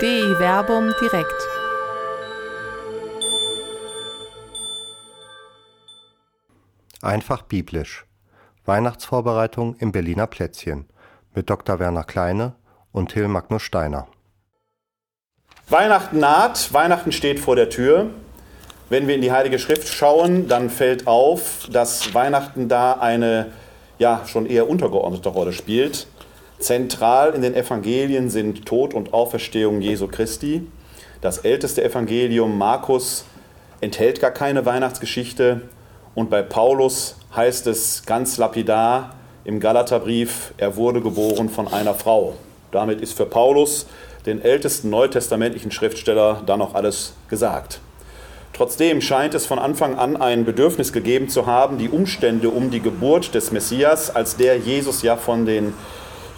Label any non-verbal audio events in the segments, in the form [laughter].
Dei Verbum direkt. Einfach biblisch. Weihnachtsvorbereitung im Berliner Plätzchen mit Dr. Werner Kleine und Till Magnus Steiner. Weihnachten naht, Weihnachten steht vor der Tür. Wenn wir in die Heilige Schrift schauen, dann fällt auf, dass Weihnachten da eine ja schon eher untergeordnete Rolle spielt. Zentral in den Evangelien sind Tod und Auferstehung Jesu Christi. Das älteste Evangelium Markus enthält gar keine Weihnachtsgeschichte und bei Paulus heißt es ganz lapidar im Galaterbrief, er wurde geboren von einer Frau. Damit ist für Paulus, den ältesten neutestamentlichen Schriftsteller, dann noch alles gesagt. Trotzdem scheint es von Anfang an ein Bedürfnis gegeben zu haben, die Umstände um die Geburt des Messias, als der Jesus ja von den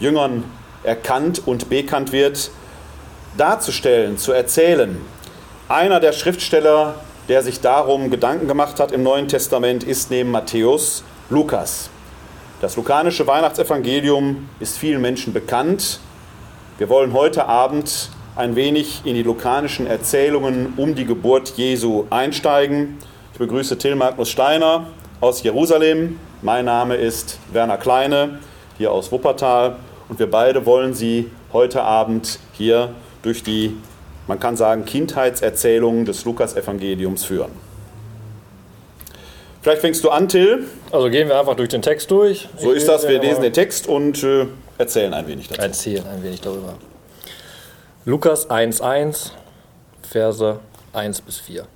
Jüngern erkannt und bekannt wird, darzustellen, zu erzählen. Einer der Schriftsteller, der sich darum Gedanken gemacht hat im Neuen Testament, ist neben Matthäus Lukas. Das lukanische Weihnachtsevangelium ist vielen Menschen bekannt. Wir wollen heute Abend ein wenig in die lukanischen Erzählungen um die Geburt Jesu einsteigen. Ich begrüße Till Magnus Steiner aus Jerusalem. Mein Name ist Werner Kleine, hier aus Wuppertal. Und wir beide wollen Sie heute Abend hier durch die man kann sagen, Kindheitserzählungen des Lukas-Evangeliums führen. Vielleicht fängst du an, Till. Also gehen wir einfach durch den Text durch. So ich ist das, wir lesen den Text und äh, erzählen ein wenig dazu. Erzählen ein wenig darüber. Lukas 1,1, Verse 1 bis 4.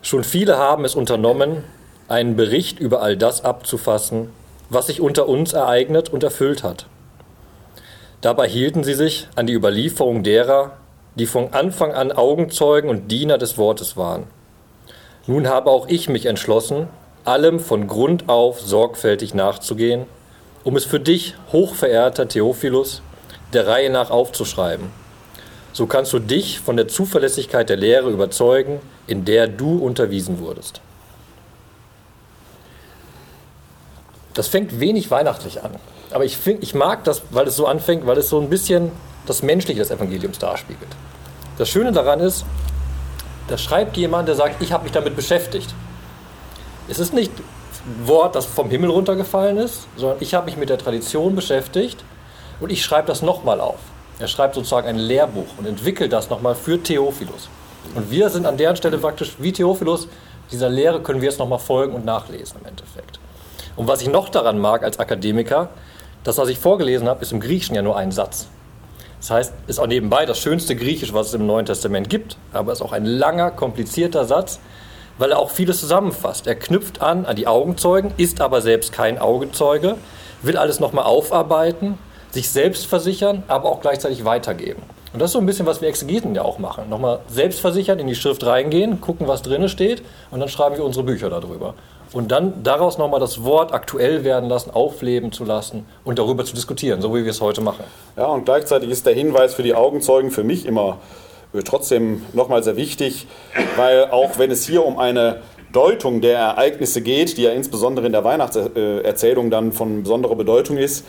Schon viele haben es unternommen, einen Bericht über all das abzufassen, was sich unter uns ereignet und erfüllt hat. Dabei hielten sie sich an die Überlieferung derer, die von Anfang an Augenzeugen und Diener des Wortes waren. Nun habe auch ich mich entschlossen, allem von Grund auf sorgfältig nachzugehen, um es für dich, hochverehrter Theophilus, der Reihe nach aufzuschreiben. So kannst du dich von der Zuverlässigkeit der Lehre überzeugen, in der du unterwiesen wurdest. Das fängt wenig weihnachtlich an. Aber ich, find, ich mag das, weil es so anfängt, weil es so ein bisschen das Menschliche des Evangeliums darspiegelt. Das Schöne daran ist, da schreibt jemand, der sagt, ich habe mich damit beschäftigt. Es ist nicht ein Wort, das vom Himmel runtergefallen ist, sondern ich habe mich mit der Tradition beschäftigt und ich schreibe das nochmal auf. Er schreibt sozusagen ein Lehrbuch und entwickelt das nochmal für Theophilus. Und wir sind an deren Stelle praktisch wie Theophilus, dieser Lehre können wir jetzt nochmal folgen und nachlesen im Endeffekt. Und was ich noch daran mag als Akademiker, das, was ich vorgelesen habe, ist im Griechischen ja nur ein Satz. Das heißt, ist auch nebenbei das schönste Griechisch, was es im Neuen Testament gibt, aber es ist auch ein langer, komplizierter Satz, weil er auch vieles zusammenfasst. Er knüpft an an die Augenzeugen, ist aber selbst kein Augenzeuge, will alles nochmal aufarbeiten, sich selbst versichern, aber auch gleichzeitig weitergeben. Und das ist so ein bisschen, was wir Exegeten ja auch machen. Nochmal selbst versichern, in die Schrift reingehen, gucken, was drin steht und dann schreiben wir unsere Bücher darüber und dann daraus nochmal das Wort aktuell werden lassen, aufleben zu lassen und darüber zu diskutieren, so wie wir es heute machen. Ja, und gleichzeitig ist der Hinweis für die Augenzeugen für mich immer äh, trotzdem nochmal sehr wichtig, weil auch wenn es hier um eine Deutung der Ereignisse geht, die ja insbesondere in der Weihnachtserzählung dann von besonderer Bedeutung ist,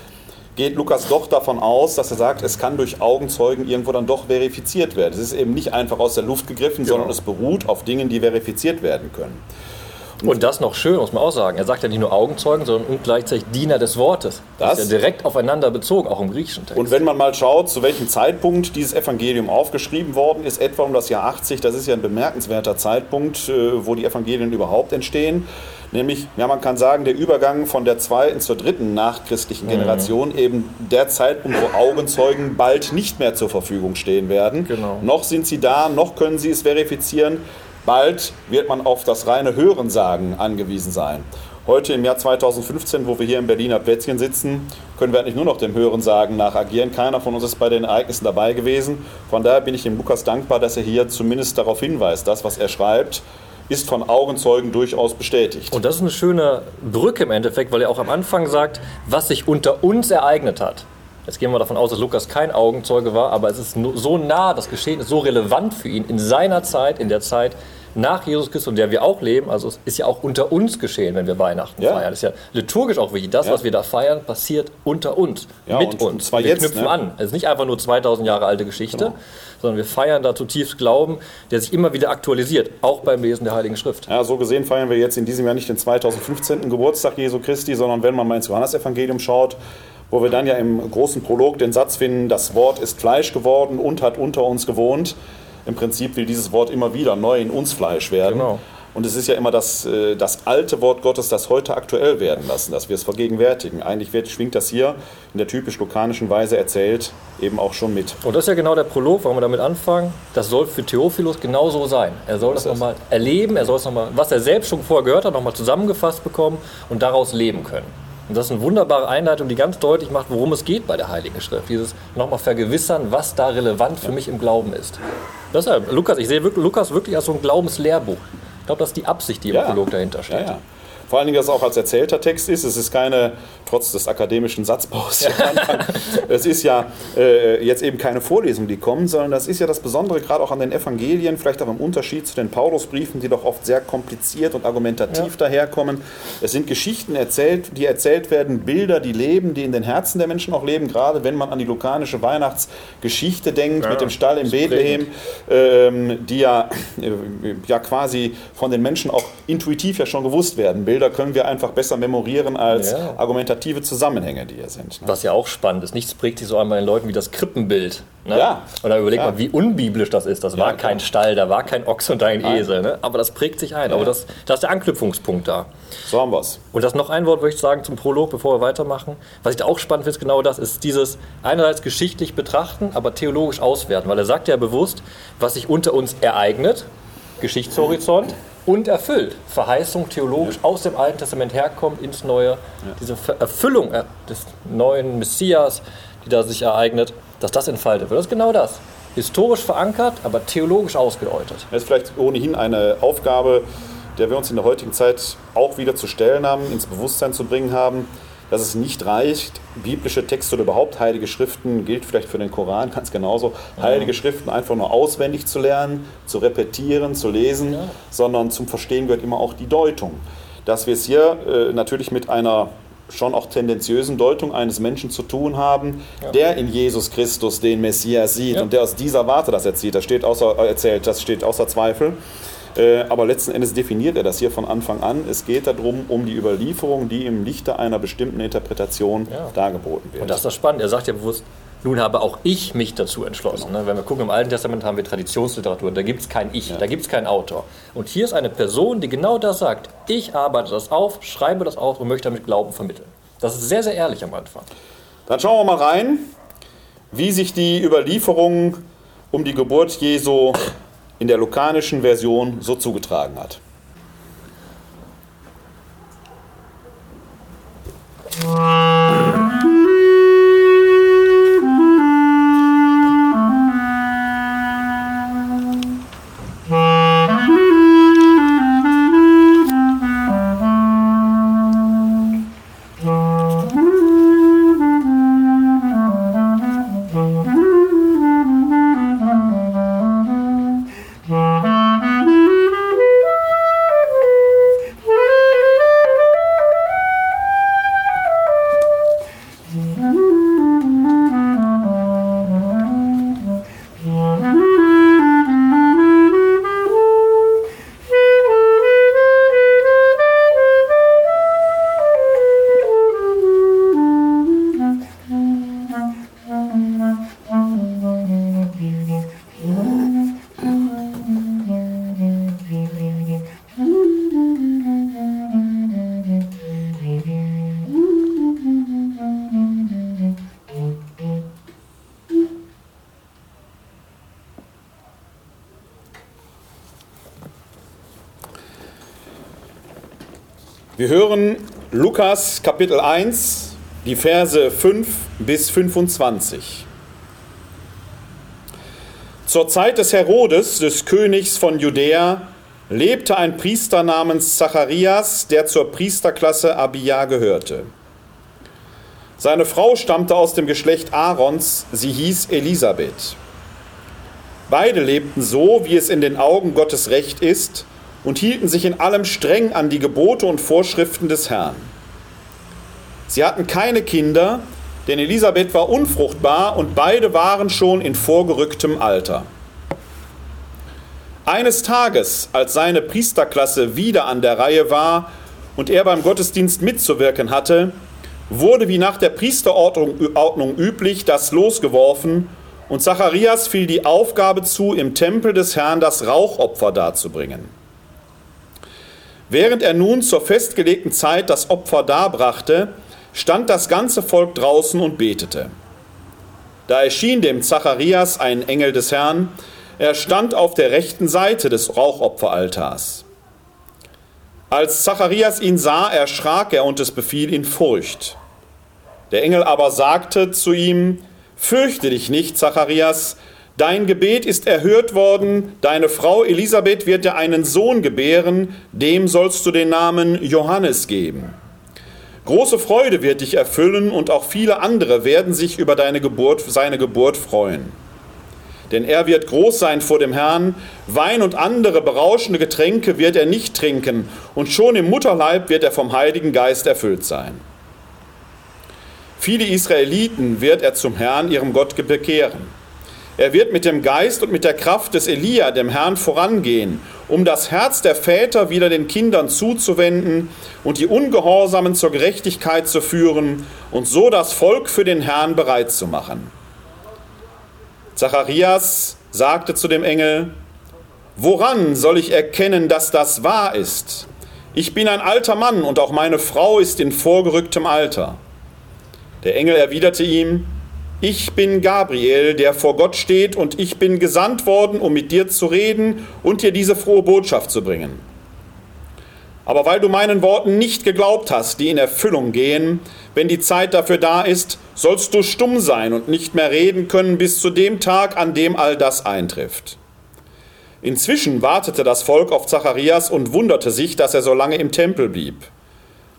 geht Lukas doch davon aus, dass er sagt, es kann durch Augenzeugen irgendwo dann doch verifiziert werden. Es ist eben nicht einfach aus der Luft gegriffen, genau. sondern es beruht auf Dingen, die verifiziert werden können. Und das noch schön, muss man auch sagen. Er sagt ja nicht nur Augenzeugen, sondern gleichzeitig Diener des Wortes. Das, das ist ja direkt aufeinander bezogen, auch im griechischen Text. Und wenn man mal schaut, zu welchem Zeitpunkt dieses Evangelium aufgeschrieben worden ist, etwa um das Jahr 80, das ist ja ein bemerkenswerter Zeitpunkt, äh, wo die Evangelien überhaupt entstehen. Nämlich, ja, man kann sagen, der Übergang von der zweiten zur dritten nachchristlichen mhm. Generation, mhm. eben der Zeitpunkt, wo Augenzeugen bald nicht mehr zur Verfügung stehen werden. Genau. Noch sind sie da, noch können sie es verifizieren. Bald wird man auf das reine Hörensagen angewiesen sein. Heute im Jahr 2015, wo wir hier im Berliner Plätzchen sitzen, können wir eigentlich nur noch dem Hörensagen nach agieren. Keiner von uns ist bei den Ereignissen dabei gewesen. Von daher bin ich dem Lukas dankbar, dass er hier zumindest darauf hinweist, das, was er schreibt, ist von Augenzeugen durchaus bestätigt. Und das ist eine schöne Brücke im Endeffekt, weil er auch am Anfang sagt, was sich unter uns ereignet hat. Jetzt gehen wir davon aus, dass Lukas kein Augenzeuge war, aber es ist so nah, das Geschehen ist so relevant für ihn in seiner Zeit, in der Zeit nach Jesus Christus, in der wir auch leben. Also es ist ja auch unter uns geschehen, wenn wir Weihnachten Ja. feiern. Das ist ja liturgisch auch wichtig. Das, Ja. was wir da feiern, passiert unter uns, Ja, mit und- uns. zwar wir jetzt, knüpfen ne? an. Es ist nicht einfach nur 2000 Jahre alte Geschichte, Genau. sondern wir feiern da zutiefst Glauben, der sich immer wieder aktualisiert, auch beim Lesen der Heiligen Schrift. Ja, so gesehen feiern wir jetzt in diesem Jahr nicht den 2015. Geburtstag Jesu Christi, sondern wenn man mal ins Johannesevangelium schaut, wo wir dann ja im großen Prolog den Satz finden, das Wort ist Fleisch geworden und hat unter uns gewohnt. Im Prinzip will dieses Wort immer wieder neu in uns Fleisch werden. Genau. Und es ist ja immer das, äh, das alte Wort Gottes, das heute aktuell werden lassen, dass wir es vergegenwärtigen. Eigentlich wird, schwingt das hier in der typisch lukanischen Weise erzählt eben auch schon mit. Und das ist ja genau der Prolog, warum wir damit anfangen. Das soll für Theophilus genauso sein. Er soll das ist es. nochmal erleben, er soll es nochmal, was er selbst schon vorher gehört hat, nochmal zusammengefasst bekommen und daraus leben können. Und das ist eine wunderbare Einleitung, die ganz deutlich macht, worum es geht bei der Heiligen Schrift. Dieses nochmal vergewissern, was da relevant für mich im Glauben ist. Deshalb, Lukas, ich sehe Lukas wirklich als so ein Glaubenslehrbuch. Ich glaube, das ist die Absicht, die im Ja. Prolog dahinter steht. Ja, ja. Vor allen Dingen, dass es auch als erzählter Text ist. Es ist keine, trotz des akademischen Satzbaus, [laughs] es ist ja äh, jetzt eben keine Vorlesung, die kommen, sondern das ist ja das Besondere gerade auch an den Evangelien, vielleicht auch im Unterschied zu den Paulusbriefen, die doch oft sehr kompliziert und argumentativ daherkommen. Es sind Geschichten erzählt, die erzählt werden, Bilder, die leben, die in den Herzen der Menschen auch leben, gerade wenn man an die lukanische Weihnachtsgeschichte denkt, mit dem Stall in Bethlehem, ähm, die ja, äh, ja quasi von den Menschen auch intuitiv ja schon gewusst werden. Bilder können wir einfach besser memorieren als Ja. argumentative Zusammenhänge, die hier sind. Ne? Was ja auch spannend ist. Nichts prägt sich so an bei den Leuten wie das Krippenbild. Ne? Ja. Und dann überlegt Ja. man, wie unbiblisch das ist. Das war klar. kein Stall, da war kein Ochs und ein Nein. Esel. Ne? Aber das prägt sich ein. Aber das, das ist der Anknüpfungspunkt da. So haben wir es. Und das noch ein Wort möchte ich sagen zum Prolog, bevor wir weitermachen. Was ich da auch spannend finde, ist genau das, ist dieses einerseits geschichtlich betrachten, aber theologisch auswerten. Weil er sagt ja bewusst, was sich unter uns ereignet, Geschichtshorizont, und erfüllt. Verheißung theologisch aus dem Alten Testament herkommt ins Neue. Diese Ver- Erfüllung äh, des neuen Messias, die da sich ereignet, dass das entfaltet wird. Das ist genau das. Historisch verankert, aber theologisch ausgedeutet. Das ist vielleicht ohnehin eine Aufgabe, der wir uns in der heutigen Zeit auch wieder zu stellen haben, ins Bewusstsein zu bringen haben, dass es nicht reicht, biblische Texte oder überhaupt heilige Schriften, gilt vielleicht für den Koran ganz genauso, heilige Schriften einfach nur auswendig zu lernen, zu repetieren, zu lesen, sondern zum Verstehen gehört immer auch die Deutung. Dass wir es hier äh, natürlich mit einer schon auch tendenziösen Deutung eines Menschen zu tun haben, der in Jesus Christus den Messias sieht Ja. und der aus dieser Warte das erzählt. Das steht außer, äh, erzählt, das steht außer Zweifel. Äh, aber letzten Endes definiert er das hier von Anfang an. Es geht darum, um die Überlieferung, die im Lichte einer bestimmten Interpretation Ja. dargeboten wird. Und das ist das Spannende. Er sagt ja bewusst, nun habe auch ich mich dazu entschlossen. Ne? Wenn wir gucken, im Alten Testament haben wir Traditionsliteratur, da gibt es kein Ich, da gibt es keinen Autor. Und hier ist eine Person, die genau das sagt. Ich arbeite das auf, schreibe das auf und möchte damit Glauben vermitteln. Das ist sehr, sehr ehrlich am Anfang. Dann schauen wir mal rein, wie sich die Überlieferung um die Geburt Jesu in der lukanischen Version so zugetragen hat. Wir Kapitel 1, die Verse 5 bis 25. Zur Zeit des Herodes, des Königs von Judäa, lebte ein Priester namens Zacharias, der zur Priesterklasse Abia gehörte. Seine Frau stammte aus dem Geschlecht Aarons, sie hieß Elisabeth. Beide lebten so, wie es in den Augen Gottes recht ist, und hielten sich in allem streng an die Gebote und Vorschriften des Herrn. Sie hatten keine Kinder, denn Elisabeth war unfruchtbar und beide waren schon in vorgerücktem Alter. Eines Tages, als seine Priesterklasse wieder an der Reihe war und er beim Gottesdienst mitzuwirken hatte, wurde wie nach der Priesterordnung üblich das Los geworfen und Zacharias fiel die Aufgabe zu, im Tempel des Herrn das Rauchopfer darzubringen. Während er nun zur festgelegten Zeit das Opfer darbrachte, stand das ganze Volk draußen und betete. Da erschien dem Zacharias ein Engel des Herrn, er stand auf der rechten Seite des Rauchopferaltars. Als Zacharias ihn sah, erschrak er und es befiel ihn Furcht. Der Engel aber sagte zu ihm, Fürchte dich nicht, Zacharias, dein Gebet ist erhört worden, deine Frau Elisabeth wird dir einen Sohn gebären, dem sollst du den Namen Johannes geben. Große Freude wird dich erfüllen und auch viele andere werden sich über deine Geburt, seine Geburt freuen. Denn er wird groß sein vor dem Herrn, Wein und andere berauschende Getränke wird er nicht trinken, und schon im Mutterleib wird er vom Heiligen Geist erfüllt sein. Viele Israeliten wird er zum Herrn, ihrem Gott, bekehren. Er wird mit dem Geist und mit der Kraft des Elia, dem Herrn, vorangehen, um das Herz der Väter wieder den Kindern zuzuwenden und die Ungehorsamen zur Gerechtigkeit zu führen und so das Volk für den Herrn bereit zu machen. Zacharias sagte zu dem Engel, Woran soll ich erkennen, dass das wahr ist? Ich bin ein alter Mann und auch meine Frau ist in vorgerücktem Alter. Der Engel erwiderte ihm, ich bin Gabriel, der vor Gott steht, und ich bin gesandt worden, um mit dir zu reden und dir diese frohe Botschaft zu bringen. Aber weil du meinen Worten nicht geglaubt hast, die in Erfüllung gehen, wenn die Zeit dafür da ist, sollst du stumm sein und nicht mehr reden können bis zu dem Tag, an dem all das eintrifft. Inzwischen wartete das Volk auf Zacharias und wunderte sich, dass er so lange im Tempel blieb.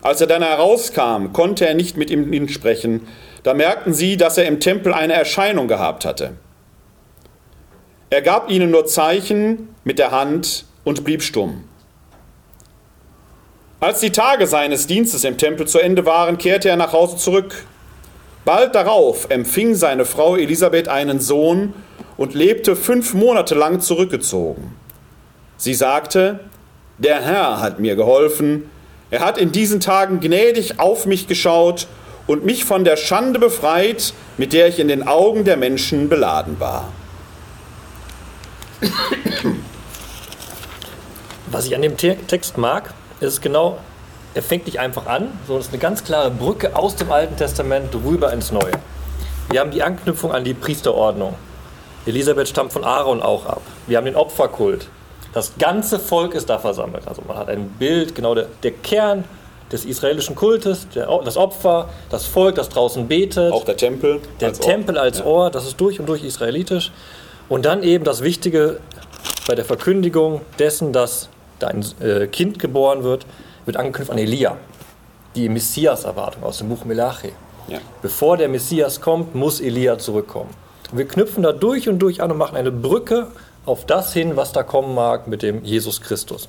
Als er dann herauskam, konnte er nicht mit ihm sprechen. Da merkten sie, dass er im Tempel eine Erscheinung gehabt hatte. Er gab ihnen nur Zeichen mit der Hand und blieb stumm. Als die Tage seines Dienstes im Tempel zu Ende waren, kehrte er nach Hause zurück. Bald darauf empfing seine Frau Elisabeth einen Sohn und lebte fünf Monate lang zurückgezogen. Sie sagte, der Herr hat mir geholfen, er hat in diesen Tagen gnädig auf mich geschaut und mich von der Schande befreit, mit der ich in den Augen der Menschen beladen war. Was ich an dem Text mag, ist genau, er fängt nicht einfach an, sondern es ist eine ganz klare Brücke aus dem Alten Testament rüber ins Neue. Wir haben die Anknüpfung an die Priesterordnung. Elisabeth stammt von Aaron auch ab. Wir haben den Opferkult. Das ganze Volk ist da versammelt. Also man hat ein Bild, genau der, der Kern des israelischen Kultes, der, das Opfer, das Volk, das draußen betet. Auch der Tempel. Der als Tempel Ort. als ja. Ort, das ist durch und durch israelitisch. Und dann eben das Wichtige bei der Verkündigung dessen, dass da ein äh, Kind geboren wird, wird angeknüpft an Elia. Die Messias-Erwartung aus dem Buch Melachi. Ja. Bevor der Messias kommt, muss Elia zurückkommen. Und wir knüpfen da durch und durch an und machen eine Brücke auf das hin, was da kommen mag mit dem Jesus Christus.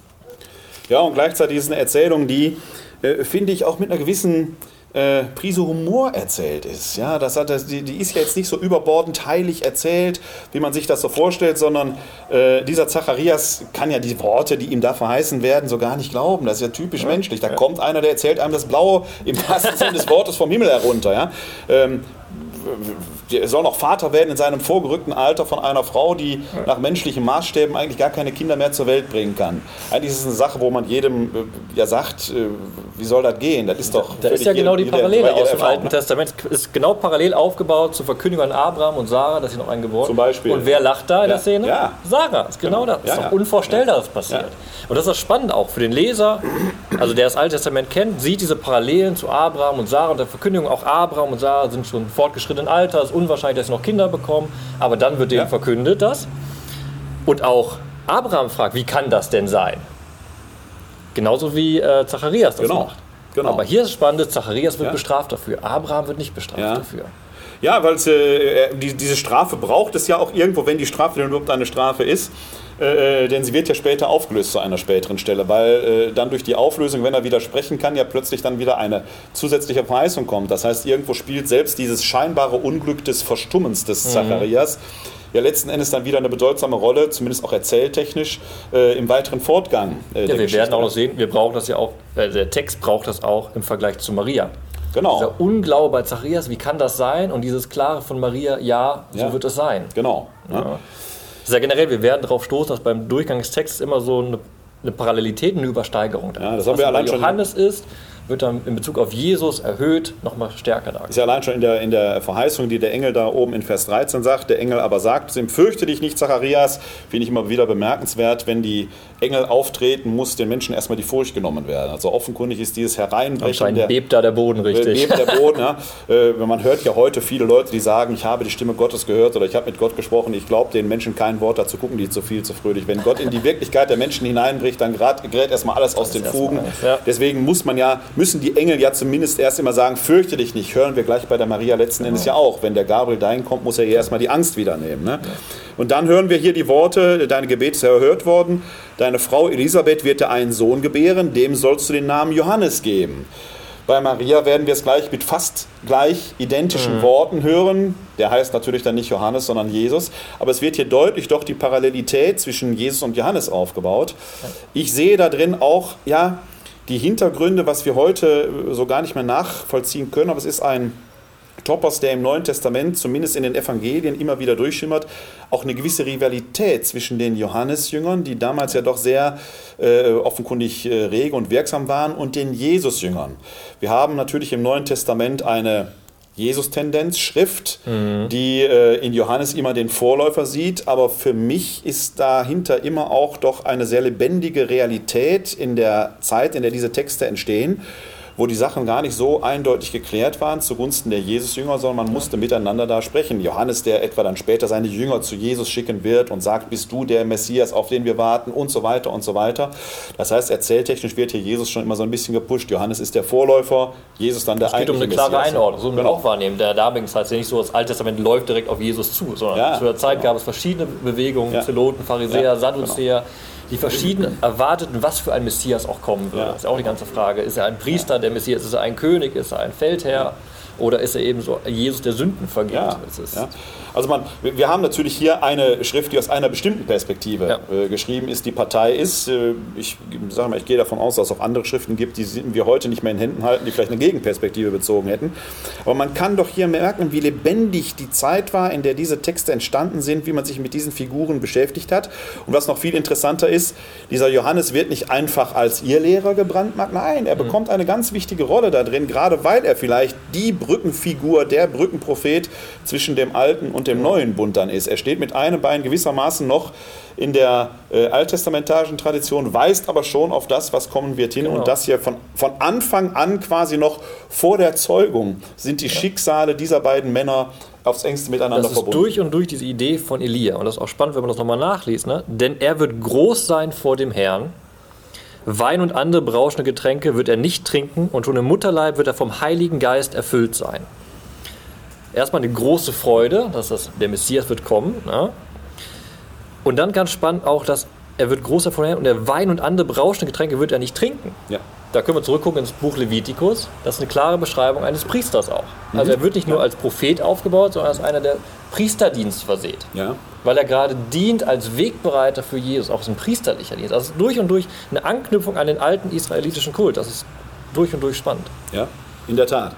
Ja, und gleichzeitig ist eine Erzählung, die, äh, finde ich, auch mit einer gewissen äh, Prise Humor erzählt ist. Ja, das hat, die, die ist ja jetzt nicht so überbordend heilig erzählt, wie man sich das so vorstellt, sondern äh, dieser Zacharias kann ja die Worte, die ihm da verheißen werden, so gar nicht glauben. Das ist ja typisch ja. menschlich. Da ja. kommt einer, der erzählt einem das Blaue im wahrsten Sinne des Wortes vom Himmel herunter. Ja? Ähm, er soll noch Vater werden in seinem vorgerückten Alter von einer Frau, die nach menschlichen Maßstäben eigentlich gar keine Kinder mehr zur Welt bringen kann. Eigentlich ist es eine Sache, wo man jedem äh, ja sagt, äh, wie soll das gehen? Das ist doch. Da ist ja genau die Parallele aus dem Alten Testament. Es ist genau parallel aufgebaut zur Verkündigung an Abraham und Sarah, dass sie noch ein geboren Zum Beispiel. Und wer lacht da in ja. der Szene? Ja. Sarah. Ist genau, genau. das. Ja, ist doch unvorstellbar, dass das passiert. Und das ist spannend auch für den Leser, also der das Alte Testament kennt, sieht diese Parallelen zu Abraham und Sarah und der Verkündigung. Auch Abraham und Sarah sind schon fortgeschrittenen Alter. Es ist unwahrscheinlich, dass sie noch Kinder bekommen. Aber dann wird denen verkündet das. Und auch Abraham fragt, wie kann das denn sein? Genauso wie äh, Zacharias das genau. macht. Genau. Aber hier ist das Spannende, Zacharias wird Ja. bestraft dafür. Abraham wird nicht bestraft Ja. dafür. Ja, weil es, äh, die, diese Strafe braucht es ja auch irgendwo, wenn die Strafe denn überhaupt eine Strafe ist. Äh, äh, denn sie wird ja später aufgelöst zu einer späteren Stelle, weil äh, dann durch die Auflösung, wenn er widersprechen kann, ja plötzlich dann wieder eine zusätzliche Verheißung kommt. Das heißt, irgendwo spielt selbst dieses scheinbare Unglück des Verstummens des Zacharias ja letzten Endes dann wieder eine bedeutsame Rolle, zumindest auch erzähltechnisch, äh, im weiteren Fortgang. Äh, Ja, wir Geschichte. werden auch noch sehen, wir brauchen das ja auch, äh, der Text braucht das auch im Vergleich zu Maria. Genau. Dieser Unglaube bei Zacharias, wie kann das sein? Und dieses Klare von Maria, ja, so Ja. wird es sein. Genau. ne? Das ist ja generell, wir werden darauf stoßen, dass beim Durchgang des Textes immer so eine, eine Parallelität, eine Übersteigerung da Ja, ist. das haben Was wir bei allein schon- Johannes ist, wird dann in Bezug auf Jesus erhöht, nochmal stärker Ist dargestellt. ja allein schon in der, in der Verheißung, die der Engel da oben in Vers 13 sagt. Der Engel aber sagt zu ihm, fürchte dich nicht, Zacharias. Finde ich immer wieder bemerkenswert, wenn die Engel auftreten, muss den Menschen erstmal die Furcht genommen werden. Also offenkundig ist dieses Hereinbrechen Anscheinend der, bebt da der Boden richtig. Neben der Boden, ja. [laughs] Äh, Man hört ja heute viele Leute, die sagen, ich habe die Stimme Gottes gehört oder ich habe mit Gott gesprochen. Ich glaube den Menschen kein Wort, dazu gucken die zu viel, zu fröhlich. Wenn Gott in die Wirklichkeit der Menschen hineinbricht, dann gerät, erstmal alles aus den Fugen. ja. Deswegen muss man ja, müssen die Engel ja zumindest erst immer sagen, fürchte dich nicht. Hören wir gleich bei der Maria letzten Endes ja auch. Wenn der Gabriel dahin kommt, muss er ihr erstmal die Angst wieder nehmen. Ne? Und dann hören wir hier die Worte, deine Gebet ist erhört worden. Deine Frau Elisabeth wird dir einen Sohn gebären, dem sollst du den Namen Johannes geben. Bei Maria werden wir es gleich mit fast gleich identischen Worten hören. Der heißt natürlich dann nicht Johannes, sondern Jesus. Aber es wird hier deutlich doch die Parallelität zwischen Jesus und Johannes aufgebaut. Ich sehe da drin auch, ja, die Hintergründe, was wir heute so gar nicht mehr nachvollziehen können. Aber es ist ein Topos, der im Neuen Testament, zumindest in den Evangelien, immer wieder durchschimmert, auch eine gewisse Rivalität zwischen den Johannesjüngern, die damals ja doch sehr äh, offenkundig äh, rege und wirksam waren, und den Jesusjüngern. Wir haben natürlich im Neuen Testament eine Jesus-Tendenz-Schrift, die äh, in Johannes immer den Vorläufer sieht, aber für mich ist dahinter immer auch doch eine sehr lebendige Realität in der Zeit, in der diese Texte entstehen wo die Sachen gar nicht so eindeutig geklärt waren zugunsten der Jesus-Jünger, sondern man musste miteinander da sprechen. Johannes, der etwa dann später seine Jünger zu Jesus schicken wird und sagt, bist du der Messias, auf den wir warten und so weiter und so weiter. Das heißt, erzähltechnisch wird hier Jesus schon immer so ein bisschen gepusht. Johannes ist der Vorläufer, Jesus dann der Es geht um eine klare Messias. Einordnung, so muss man Genau. auch wahrnehmen. Der damaligen Zeit ist ja nicht so, das Alte Testament läuft direkt auf Jesus zu, sondern Ja, zu der Zeit genau. gab es verschiedene Bewegungen, Ja. Zeloten, Pharisäer, Ja, Sadduzäer, die verschieden erwarteten, was für ein Messias auch kommen würde. Das ist ja auch die ganze Frage. Ist er ein Priester, der Messias? Ist er ein König? Ist er ein Feldherr? Oder ist er eben so Jesus, der Sünden vergibt? Ja, Das ist, ja. Also man, wir haben natürlich hier eine Schrift, die aus einer bestimmten Perspektive Ja. äh, geschrieben ist. Die Partei ist, äh, ich sage mal, ich gehe davon aus, dass es auch andere Schriften gibt, die wir heute nicht mehr in Händen halten, die vielleicht eine Gegenperspektive bezogen hätten. Aber man kann doch hier merken, wie lebendig die Zeit war, in der diese Texte entstanden sind, wie man sich mit diesen Figuren beschäftigt hat. Und was noch viel interessanter ist, dieser Johannes wird nicht einfach als ihr Lehrer gebrandmarkt, nein, er bekommt eine ganz wichtige Rolle da drin, gerade weil er vielleicht die Brückenfigur, der Brückenprophet zwischen dem alten und dem neuen Bund dann ist. Er steht mit einem Bein gewissermaßen noch in der äh, alttestamentarischen Tradition, weist aber schon auf das, was kommen wird hin. Genau. Und das hier von, von Anfang an quasi noch vor der Zeugung sind die Schicksale dieser beiden Männer aufs engste miteinander Das ist verbunden. durch und durch diese Idee von Elia. Und das ist auch spannend, wenn man das nochmal nachliest. Ne? Denn er wird groß sein vor dem Herrn. Wein und andere berauschende Getränke wird er nicht trinken und schon im Mutterleib wird er vom Heiligen Geist erfüllt sein. Erstmal eine große Freude, dass das, der Messias wird kommen. Ne? Und dann ganz spannend auch, dass er wird groß Herrn und der Wein und andere berauschende Getränke wird er nicht trinken. ja. Da können wir zurückgucken ins Buch Levitikus. Das ist eine klare Beschreibung eines Priesters auch. Also er wird nicht nur als Prophet aufgebaut, sondern als einer, der Priesterdienst verseht. Ja. Weil er gerade dient als Wegbereiter für Jesus, auch ein priesterlicher Dienst. Also durch und durch eine Anknüpfung an den alten israelitischen Kult. Das ist durch und durch spannend. Ja, in der Tat.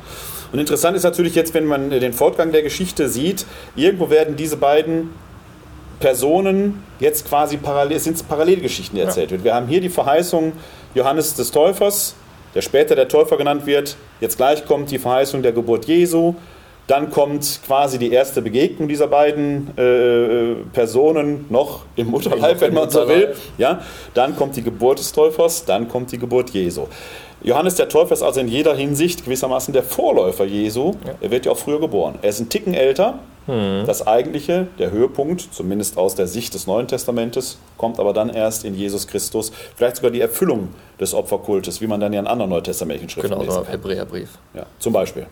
Und interessant ist natürlich jetzt, wenn man den Fortgang der Geschichte sieht, irgendwo werden diese beiden Personen jetzt quasi parallel, es sind Parallelgeschichten, die erzählt wird. Wir haben hier die Verheißung Johannes des Täufers, der später der Täufer genannt wird. Jetzt gleich kommt die Verheißung der Geburt Jesu. Dann kommt quasi die erste Begegnung dieser beiden äh, Personen noch im Mutterleib, wenn man so will. Ja, dann kommt die Geburt des Täufers, dann kommt die Geburt Jesu. Johannes der Täufer ist also in jeder Hinsicht gewissermaßen der Vorläufer Jesu. Er wird ja auch früher geboren. Er ist ein Ticken älter, Das eigentliche, der Höhepunkt, zumindest aus der Sicht des Neuen Testamentes, kommt aber dann erst in Jesus Christus. Vielleicht sogar die Erfüllung des Opferkultes, wie man dann ja in anderen neutestamentlichen Schriften Genau, lesen kann. Hebräerbrief. Ja, zum Beispiel.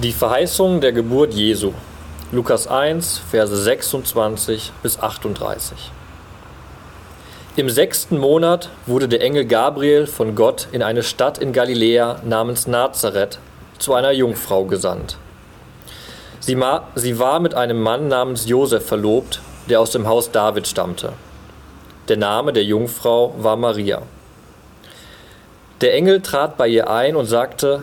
Die Verheißung der Geburt Jesu. Lukas 1, Verse 26 bis 38. Im sechsten Monat wurde der Engel Gabriel von Gott in eine Stadt in Galiläa namens Nazareth zu einer Jungfrau gesandt. Sie, sie war mit einem Mann namens Josef verlobt, der aus dem Haus David stammte. Der Name der Jungfrau war Maria. Der Engel trat bei ihr ein und sagte,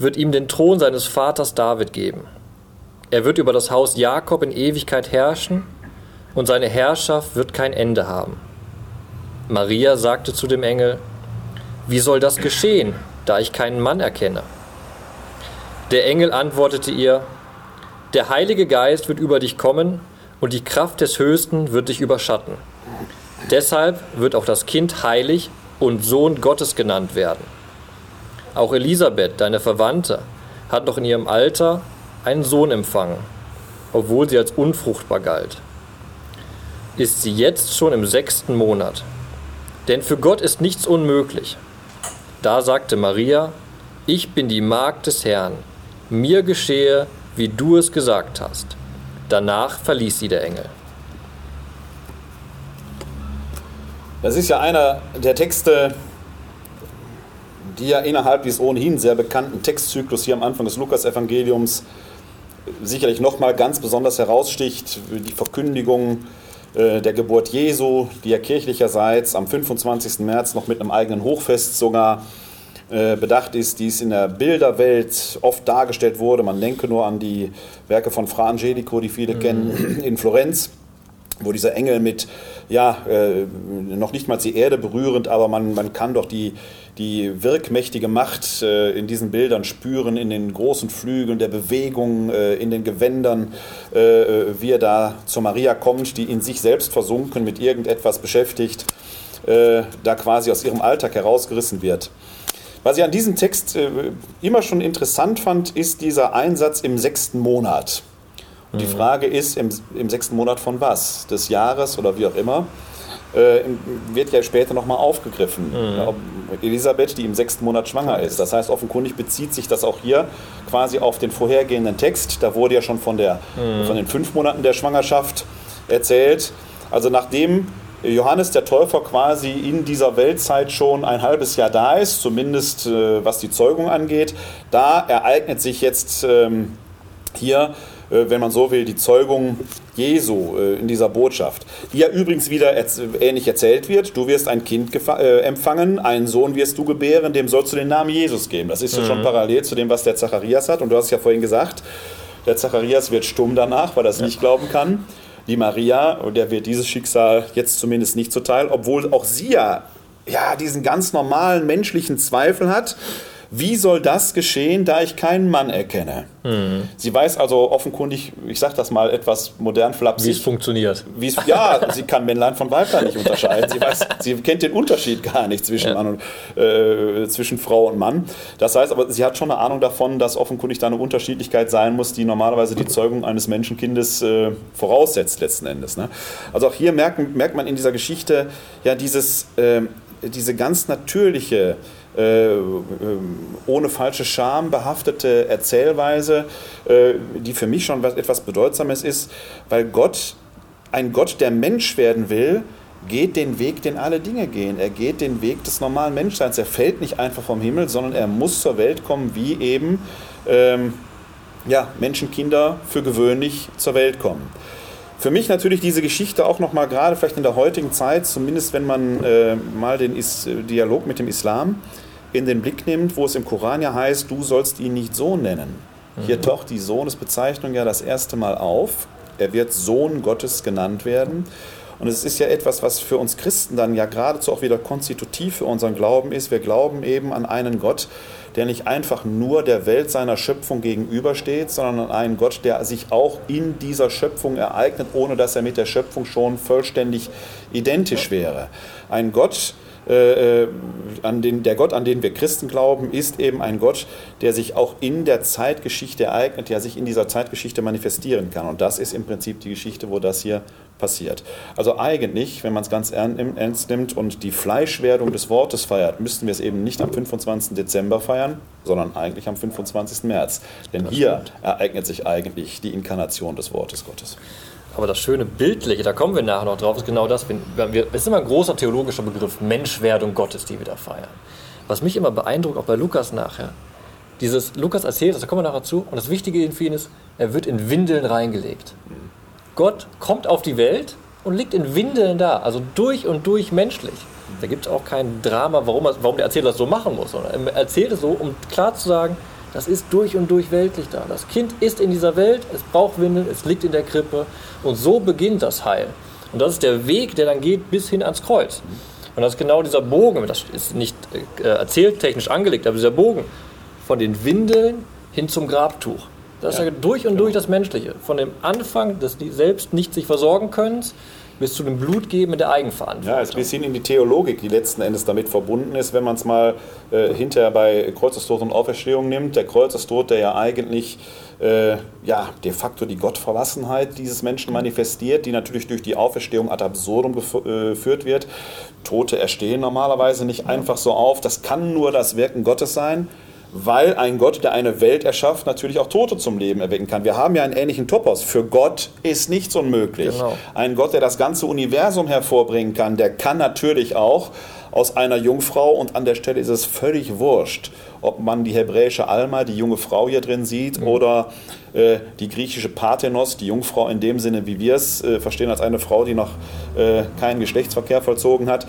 wird ihm den Thron seines Vaters David geben. Er wird über das Haus Jakob in Ewigkeit herrschen und seine Herrschaft wird kein Ende haben. Maria sagte zu dem Engel, Wie soll das geschehen, da ich keinen Mann erkenne? Der Engel antwortete ihr, Der Heilige Geist wird über dich kommen und die Kraft des Höchsten wird dich überschatten. Deshalb wird auch das Kind heilig und Sohn Gottes genannt werden. Auch Elisabeth, deine Verwandte, hat noch in ihrem Alter einen Sohn empfangen, obwohl sie als unfruchtbar galt. Ist sie jetzt schon im sechsten Monat. Denn für Gott ist nichts unmöglich. Da sagte Maria, ich bin die Magd des Herrn, mir geschehe, wie du es gesagt hast. Danach verließ sie der Engel. Das ist ja einer der Texte, die ja innerhalb dieses ohnehin sehr bekannten Textzyklus hier am Anfang des Lukas-Evangeliums sicherlich nochmal ganz besonders heraussticht. Die Verkündigung äh, der Geburt Jesu, die ja kirchlicherseits am 25. März noch mit einem eigenen Hochfest sogar äh, bedacht ist, die es in der Bilderwelt oft dargestellt wurde. Man denke nur an die Werke von Fra Angelico, die viele kennen, in Florenz wo dieser Engel mit, ja, äh, noch nicht mal die Erde berührend, aber man, man kann doch die, die wirkmächtige Macht äh, in diesen Bildern spüren, in den großen Flügeln der Bewegung, äh, in den Gewändern, äh, wie er da zu Maria kommt, die in sich selbst versunken, mit irgendetwas beschäftigt, äh, da quasi aus ihrem Alltag herausgerissen wird. Was ich an diesem Text äh, immer schon interessant fand, ist dieser Einsatz im sechsten Monat. Die Frage ist, im, im sechsten Monat von was? Des Jahres oder wie auch immer? Äh, wird ja später nochmal aufgegriffen. Ob Elisabeth, die im sechsten Monat schwanger ist. Das heißt, offenkundig bezieht sich das auch hier quasi auf den vorhergehenden Text. Da wurde ja schon von, der, von den fünf Monaten der Schwangerschaft erzählt. Also nachdem Johannes der Täufer quasi in dieser Weltzeit schon ein halbes Jahr da ist, zumindest äh, was die Zeugung angeht, da ereignet sich jetzt ähm, hier wenn man so will, die Zeugung Jesu äh, in dieser Botschaft, die ja übrigens wieder ähnlich erzählt wird. Du wirst ein Kind äh, empfangen, einen Sohn wirst du gebären, dem sollst du den Namen Jesus geben. Das ist ja schon parallel zu dem, was der Zacharias hat. Und du hast ja vorhin gesagt, Der Zacharias wird stumm danach, weil er es nicht glauben kann. Die Maria, der wird dieses Schicksal jetzt zumindest nicht zuteil, obwohl auch sie ja, ja diesen ganz normalen menschlichen Zweifel hat. Wie soll das geschehen, da ich keinen Mann erkenne? Mhm. Sie weiß also offenkundig, ich sage das mal etwas modern flapsig. Wie es funktioniert. Wie es, ja, [laughs] sie kann Männlein von Weiblein nicht unterscheiden. Sie, weiß, sie kennt den Unterschied gar nicht zwischen, Ja. Mann und, äh, zwischen Frau und Mann. Das heißt aber, sie hat schon eine Ahnung davon, dass offenkundig da eine Unterschiedlichkeit sein muss, die normalerweise die Zeugung eines Menschenkindes äh, voraussetzt letzten Endes. Ne? Also auch hier merkt, merkt man in dieser Geschichte ja dieses, ähm, diese ganz natürliche äh, ähm, ohne falsche Scham behaftete Erzählweise, äh, die für mich schon was, etwas Bedeutsames ist, weil Gott, ein Gott, der Mensch werden will, geht den Weg, den alle Dinge gehen. Er geht den Weg des normalen Menschseins. Er fällt nicht einfach vom Himmel, sondern er muss zur Welt kommen, wie eben ähm, ja, Menschenkinder für gewöhnlich zur Welt kommen. Für mich natürlich diese Geschichte auch nochmal gerade vielleicht in der heutigen Zeit, zumindest wenn man äh, mal den Is Dialog mit dem Islam in den Blick nimmt, wo es im Koran ja heißt, du sollst ihn nicht Sohn nennen. Hier taucht die Sohnesbezeichnung ja das erste Mal auf. Er wird Sohn Gottes genannt werden. Und es ist ja etwas, was für uns Christen dann ja geradezu auch wieder konstitutiv für unseren Glauben ist. Wir glauben eben an einen Gott, der nicht einfach nur der Welt seiner Schöpfung gegenübersteht, sondern an einen Gott, der sich auch in dieser Schöpfung ereignet, ohne dass er mit der Schöpfung schon vollständig identisch wäre. Ein Gott, äh, äh, an den, der Gott, an den wir Christen glauben, ist eben ein Gott, der sich auch in der Zeitgeschichte ereignet, der sich in dieser Zeitgeschichte manifestieren kann. Und das ist im Prinzip die Geschichte, wo das hier passiert. Also eigentlich, wenn man es ganz ern- ernst nimmt und die Fleischwerdung des Wortes feiert, müssten wir es eben nicht am 25. Dezember feiern, sondern eigentlich am 25. März. Denn hier ereignet sich eigentlich die Inkarnation des Wortes Gottes. Aber das schöne Bildliche, da kommen wir nachher noch drauf, ist genau das. Es ist immer ein großer theologischer Begriff, Menschwerdung Gottes, die wir da feiern. Was mich immer beeindruckt, auch bei Lukas nachher, dieses, Lukas erzählt, das, da kommen wir nachher zu, und das Wichtige für ihn ist, er wird in Windeln reingelegt. Gott kommt auf die Welt und liegt in Windeln da, also durch und durch menschlich. Da gibt es auch kein Drama, warum, warum der Erzähler das so machen muss, er erzählt es so, um klar zu sagen, das ist durch und durch weltlich da. Das Kind ist in dieser Welt, es braucht Windeln, es liegt in der Krippe und so beginnt das Heil. Und das ist der Weg, der dann geht bis hin ans Kreuz. Und das ist genau dieser Bogen, das ist nicht äh, erzähltechnisch angelegt, aber dieser Bogen von den Windeln hin zum Grabtuch. Das ist ja durch und durch das Menschliche. Von dem Anfang des selbst nicht sich versorgen Könnens bis zu dem Blutgeben in der Eigenverantwortung. Ja, ist bis hin in die Theologik, die letzten Endes damit verbunden ist, wenn man es mal äh, hinterher bei Kreuzestod und Auferstehung nimmt. Der Kreuzestod, der ja eigentlich äh, ja, de facto die Gottverlassenheit dieses Menschen manifestiert, die natürlich durch die Auferstehung ad absurdum äh, geführt wird. Tote erstehen normalerweise nicht einfach so auf. Das kann nur das Wirken Gottes sein. Weil ein Gott, der eine Welt erschafft, natürlich auch Tote zum Leben erwecken kann. Wir haben ja einen ähnlichen Topos. Für Gott ist nichts unmöglich. Genau. Ein Gott, der das ganze Universum hervorbringen kann, der kann natürlich auch aus einer Jungfrau und an der Stelle ist es völlig wurscht, ob man die hebräische Alma, die junge Frau hier drin sieht, oder äh, die griechische Parthenos, die Jungfrau in dem Sinne, wie wir es äh, verstehen, als eine Frau, die noch äh, keinen Geschlechtsverkehr vollzogen hat,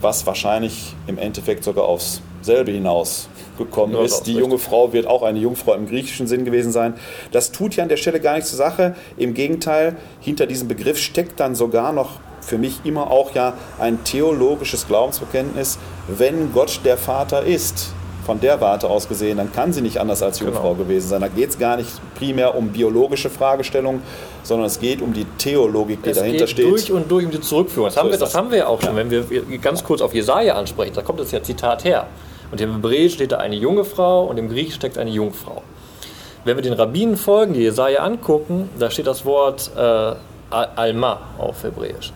was wahrscheinlich im Endeffekt sogar aufs selbe hinaus gekommen Ja, ist. Die richtig. junge Frau wird auch eine Jungfrau im griechischen Sinn gewesen sein. Das tut ja an der Stelle gar nichts zur Sache. Im Gegenteil, hinter diesem Begriff steckt dann sogar noch für mich immer auch ja ein theologisches Glaubensbekenntnis, wenn Gott der Vater ist. Von der Warte aus gesehen, dann kann sie nicht anders als Jungfrau Genau. gewesen sein. Da geht es gar nicht primär um biologische Fragestellungen, sondern es geht um die Theologik, die Es dahinter geht steht. durch und durch um die Zurückführung. Das, haben, wir, das das. haben wir ja auch schon, wenn wir ganz kurz auf Jesaja ansprechen. Da kommt das ja Zitat her. Und im Hebräisch steht da eine junge Frau und im Griechisch steckt eine Jungfrau. Wenn wir den Rabbinen folgen, die Jesaja angucken, da steht das Wort äh, Al- Alma auf Hebräisch.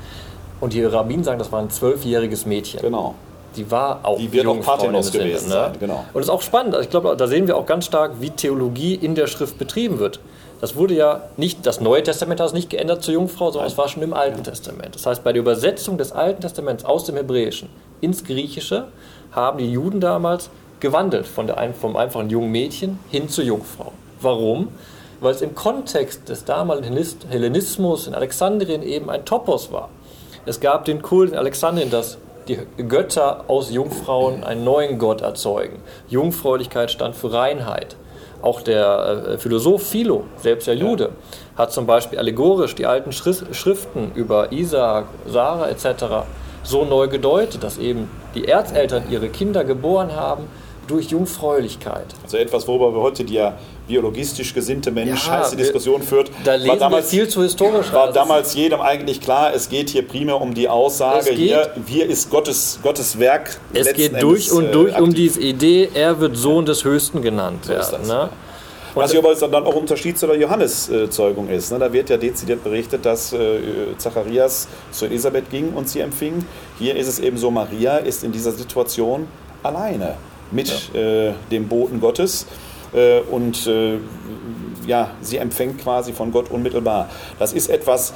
Und die Rabbinen sagen, das war ein zwölfjähriges Mädchen. Genau. Die war auch Die wird auch Jungfrau Parthenos dem Sinne, gewesen sein, genau. Und das ist auch spannend. Ich glaube, da sehen wir auch ganz stark, wie Theologie in der Schrift betrieben wird. Das wurde ja nicht, das Neue Testament hat es nicht geändert zur Jungfrau, sondern es war schon im Alten Testament. Das heißt, bei der Übersetzung des Alten Testaments aus dem Hebräischen ins Griechische haben die Juden damals gewandelt von der, vom einfachen jungen Mädchen hin zur Jungfrau. Warum? Weil es im Kontext des damaligen Hellenismus in Alexandrien eben ein Topos war. Es gab den Kult in Alexandrien, dass die Götter aus Jungfrauen einen neuen Gott erzeugen. Jungfräulichkeit stand für Reinheit. Auch der äh, Philosoph Philo, selbst der Jude, hat zum Beispiel allegorisch die alten Schriften über Isaak, Sarah etc. so neu gedeutet, dass eben die Erzeltern ihre Kinder geboren haben durch Jungfräulichkeit. Also etwas, worüber wir heute die ja biologistisch gesinnte Mensch Ja, heiße Diskussion führt. Da lesen wir viel zu historisch. war damals jedem eigentlich klar, es geht hier primär um die Aussage, geht- hier, hier ist Gottes, Gottes Werk. Es geht durch Endes, und äh, durch um aktiv. diese Idee, er wird Sohn des Höchsten genannt ist werden. Ja. Was ja aber dann auch Unterschied zu der Johannes-Zeugung ist. Ne? Da wird ja dezidiert berichtet, dass äh, Zacharias zu Elisabeth ging und sie empfing. Hier ist es eben so, Maria ist in dieser Situation alleine mit äh, dem Boten Gottes. Äh, und äh, ja, sie empfängt quasi von Gott unmittelbar. Das ist etwas,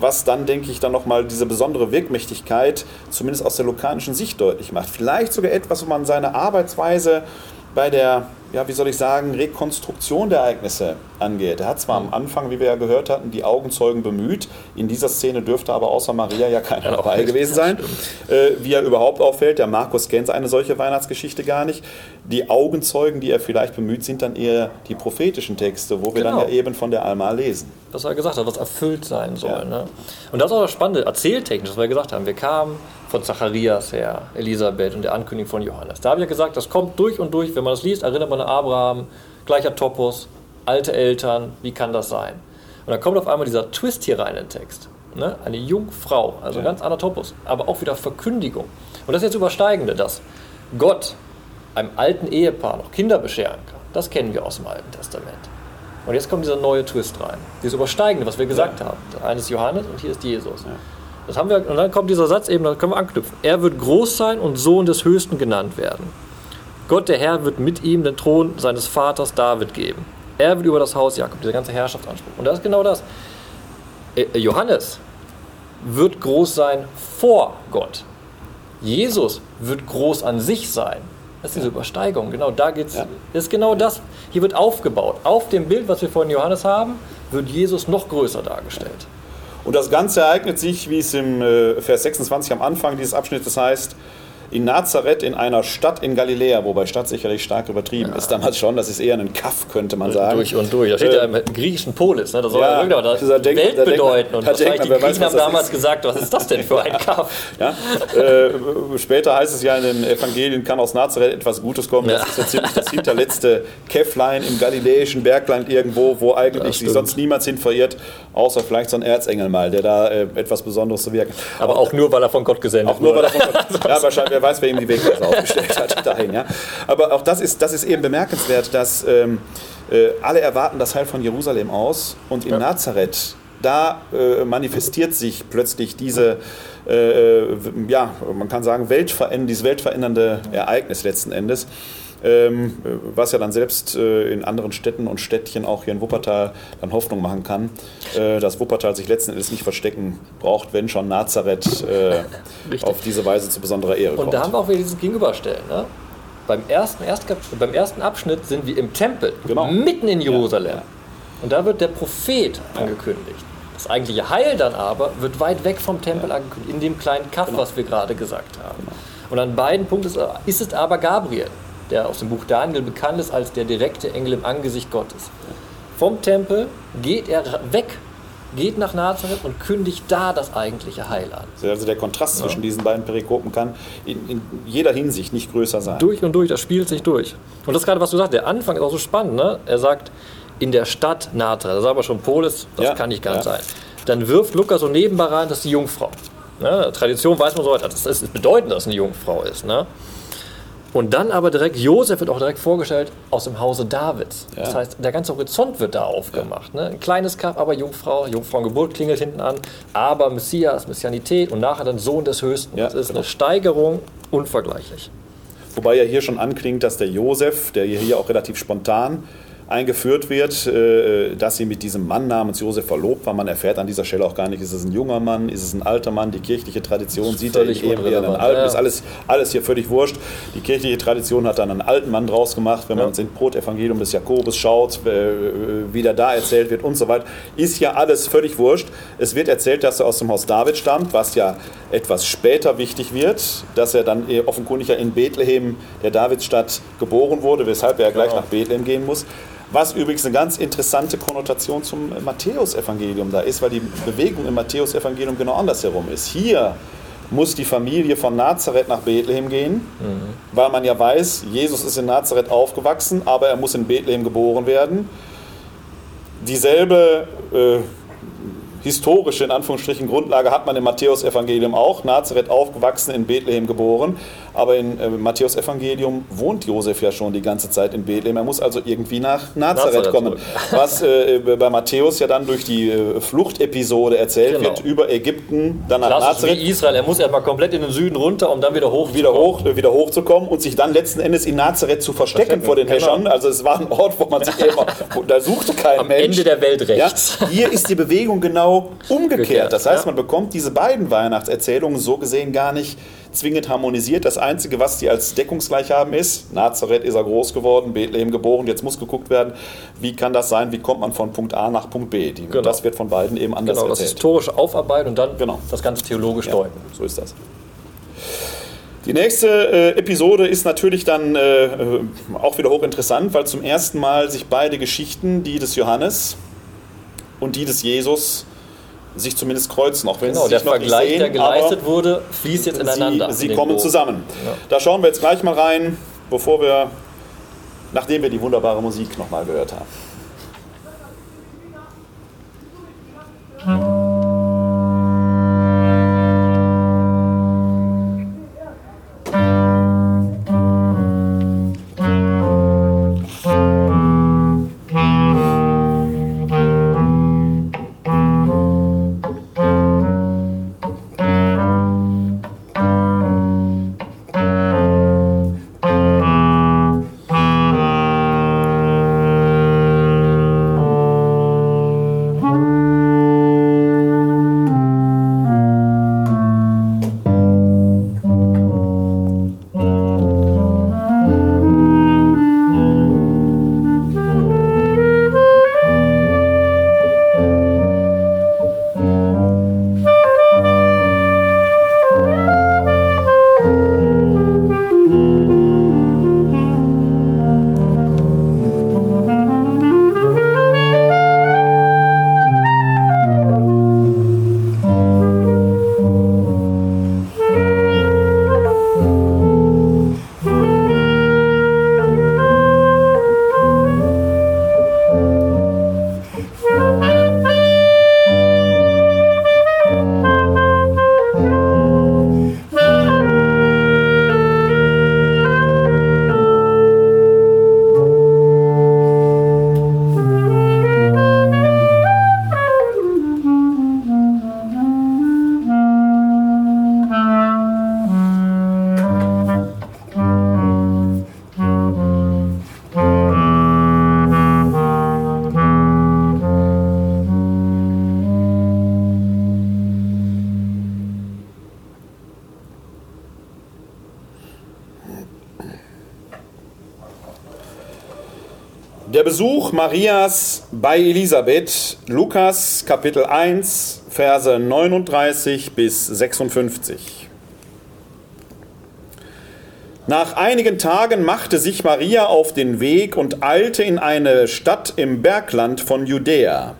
was dann, denke ich, dann nochmal diese besondere Wirkmächtigkeit, zumindest aus der lukanischen Sicht deutlich macht. Vielleicht sogar etwas, wo man seine Arbeitsweise bei der, ja, wie soll ich sagen, Rekonstruktion der Ereignisse angeht. Er hat zwar am Anfang, wie wir ja gehört hatten, die Augenzeugen bemüht. In dieser Szene dürfte aber außer Maria ja keiner dabei gewesen sein. Äh, wie er überhaupt auffällt, der Markus kennt eine solche Weihnachtsgeschichte gar nicht. Die Augenzeugen, die er vielleicht bemüht, sind dann eher die prophetischen Texte, wo wir Genau. dann ja eben von der Alma lesen. was er gesagt hat, was erfüllt sein soll. Ja. Ne? Und das ist auch das Spannende, erzähltechnisch, was wir gesagt haben. Wir kamen von Zacharias her, Elisabeth und der Ankündigung von Johannes. Da habe ich ja gesagt, das kommt durch und durch. Wenn man das liest, erinnert man an Abraham, gleicher Topos, alte Eltern, wie kann das sein? Und dann kommt auf einmal dieser Twist hier rein in den Text. Ne? Eine Jungfrau, also Ja. ganz anderer Topos, aber auch wieder Verkündigung. Und das ist jetzt Übersteigende, dass Gott einem alten Ehepaar noch Kinder bescheren kann. Das kennen wir aus dem Alten Testament. Und jetzt kommt dieser neue Twist rein. Dieses Übersteigende, was wir gesagt haben. Der eine ist Johannes und hier ist Jesus. Das haben wir, und dann kommt dieser Satz eben, da können wir anknüpfen. Er wird groß sein und Sohn des Höchsten genannt werden. Gott, der Herr, wird mit ihm den Thron seines Vaters David geben. Er wird über das Haus Jakob, dieser ganze Herrschaftsanspruch. Und das ist genau das. Äh, äh, Johannes wird groß sein vor Gott. Jesus wird groß an sich sein. Das ist diese Übersteigung. Genau da geht's. Ja. Das ist genau das. Hier wird aufgebaut. Auf dem Bild, was wir von Johannes haben, wird Jesus noch größer dargestellt. Und das Ganze ereignet sich, wie es im äh, Vers 26 am Anfang dieses Abschnittes heißt, in Nazareth in einer Stadt in Galiläa, wobei Stadt sicherlich stark übertrieben ist damals schon. Das ist eher ein Kaff, könnte man sagen. Durch und durch. Da steht Äh, ja im griechischen Polis. Ne? Das soll ja, ja, irgendwann das da denkt- Welt da denkt man- bedeuten. Und da wahrscheinlich denkt die man, weiß, Griechen was haben damals ist. gesagt, was ist das denn für ein Kaff? [laughs] Ja? Äh, später heißt es ja in den Evangelien, kann aus Nazareth etwas Gutes kommen. Das Ja. ist so ziemlich das hinterletzte Käfflein im galiläischen Bergland irgendwo, wo eigentlich sich sonst niemand hin verirrt, außer vielleicht so ein Erzengel mal, der da äh, etwas Besonderes zu wirken. Aber auch nur, weil er von Gott gesendet Auch nur, weil wurde. er von Ja, wahrscheinlich, [laughs] wer weiß, wer ihm die Wegweiser [laughs] aufgestellt hat dahin. Ja? Aber auch das ist, das ist eben bemerkenswert, dass ähm, äh, alle erwarten das Heil von Jerusalem aus und in Nazareth, da äh, manifestiert sich plötzlich diese, äh, äh, ja, man kann sagen, weltverändernde, dieses weltverändernde Ereignis letzten Endes. Ähm, was ja dann selbst äh, in anderen Städten und Städtchen, auch hier in Wuppertal, dann Hoffnung machen kann, äh, dass Wuppertal sich letzten Endes nicht verstecken braucht, wenn schon Nazareth äh, auf diese Weise zu besonderer Ehre Und kommt. da haben wir auch wieder dieses Gegenüberstellen. Ne? Beim, ersten, Erstkap beim ersten Abschnitt sind wir im Tempel, Genau. mitten in Jerusalem. Ja. Und da wird der Prophet angekündigt. Das eigentliche Heil dann aber wird weit weg vom Tempel angekündigt, in dem kleinen Kaff, Genau. was wir gerade gesagt haben. Und an beiden Punkten ist, ist es aber Gabriel, der aus dem Buch Daniel bekannt ist als der direkte Engel im Angesicht Gottes. Vom Tempel geht er weg, geht nach Nazareth und kündigt da das eigentliche Heil an. Also der Kontrast zwischen diesen beiden Perikopen kann in, in jeder Hinsicht nicht größer sein. Durch und durch, das spielt sich durch. Und das ist gerade, was du sagst, der Anfang ist auch so spannend. Ne? Er sagt, in der Stadt Nazareth, das ist aber schon Polis, das Ja, kann nicht ganz ja. sein. Dann wirft Lukas so nebenbei rein, dass die Jungfrau. Ne? Tradition weiß man so, das ist bedeutend, dass es eine Jungfrau ist. Ne? Und dann aber direkt, Josef wird auch direkt vorgestellt aus dem Hause Davids. Das Ja. heißt, der ganze Horizont wird da aufgemacht. Ne? Ein kleines Kaff, aber Jungfrau, Jungfrauengeburt klingelt hinten an, aber Messias, Messianität und nachher dann Sohn des Höchsten. Ja, das ist genau. eine Steigerung unvergleichlich. Wobei ja hier schon anklingt, dass der Josef, der hier auch relativ spontan eingeführt wird, äh, dass sie mit diesem Mann namens Josef verlobt war. Man erfährt an dieser Stelle auch gar nicht, ist es ein junger Mann, ist es ein alter Mann, die kirchliche Tradition sieht er völlig eben eher einen alten, ja. ist alles, alles hier völlig wurscht. Die kirchliche Tradition hat dann einen alten Mann draus gemacht, wenn man ins Brotevangelium des Jakobus schaut, äh, wie der da erzählt wird und so weiter, ist ja alles völlig wurscht. Es wird erzählt, dass er aus dem Haus David stammt, was ja etwas später wichtig wird, dass er dann eh offenkundig ja in Bethlehem, der Davidsstadt, geboren wurde, weshalb er ja gleich Genau. nach Bethlehem gehen muss. Was übrigens eine ganz interessante Konnotation zum Matthäusevangelium da ist, weil die Bewegung im Matthäusevangelium genau andersherum ist. Hier muss die Familie von Nazareth nach Bethlehem gehen, weil man ja weiß, Jesus ist in Nazareth aufgewachsen, aber er muss in Bethlehem geboren werden. Dieselbe äh, historische, in Anführungsstrichen, Grundlage hat man im Matthäusevangelium auch. Nazareth aufgewachsen, in Bethlehem geboren. Aber im äh, Matthäusevangelium wohnt Josef ja schon die ganze Zeit in Bethlehem. Er muss also irgendwie nach Nazareth, Nazareth kommen. Was äh, bei Matthäus ja dann durch die äh, Fluchtepisode erzählt Genau. wird über Ägypten, dann nach Klassisch Nazareth wie Israel. Er muss erstmal komplett in den Süden runter, um dann wieder hoch wieder hoch, äh, wieder hochzukommen und sich dann letzten Endes in Nazareth zu verstecken, Verstecken, vor den genau. Häschern. Also es war ein Ort, wo man sich [laughs] immer, da suchte kein Am Mensch. Ende der Welt rechts. Ja, hier ist die Bewegung genau [laughs] umgekehrt. Das heißt, man bekommt diese beiden Weihnachtserzählungen so gesehen gar nicht zwingend harmonisiert. Das Einzige, was die als deckungsgleich haben, ist, Nazareth ist er groß geworden, Bethlehem geboren, jetzt muss geguckt werden, wie kann das sein, wie kommt man von Punkt A nach Punkt B. Die, Genau. Das wird von beiden eben anders Genau, das erzählt. historische Aufarbeiten und dann Genau. das Ganze theologisch Ja, deuten. so ist das. Die nächste äh, Episode ist natürlich dann äh, äh, auch wieder hochinteressant, weil zum ersten Mal sich beide Geschichten, die des Johannes und die des Jesus, sich zumindest kreuzen, auch wenn Genau, sie der sich noch Vergleich, nicht der sehen, geleistet aber wurde, fließt jetzt ineinander. Sie, sie in kommen Bogen. zusammen. Da schauen wir jetzt gleich mal rein, bevor wir, nachdem wir die wunderbare Musik nochmal gehört haben. Der Marias bei Elisabeth, Lukas Kapitel 1, Verse 39 bis 56. Nach einigen Tagen machte sich Maria auf den Weg und eilte in eine Stadt im Bergland von Judäa.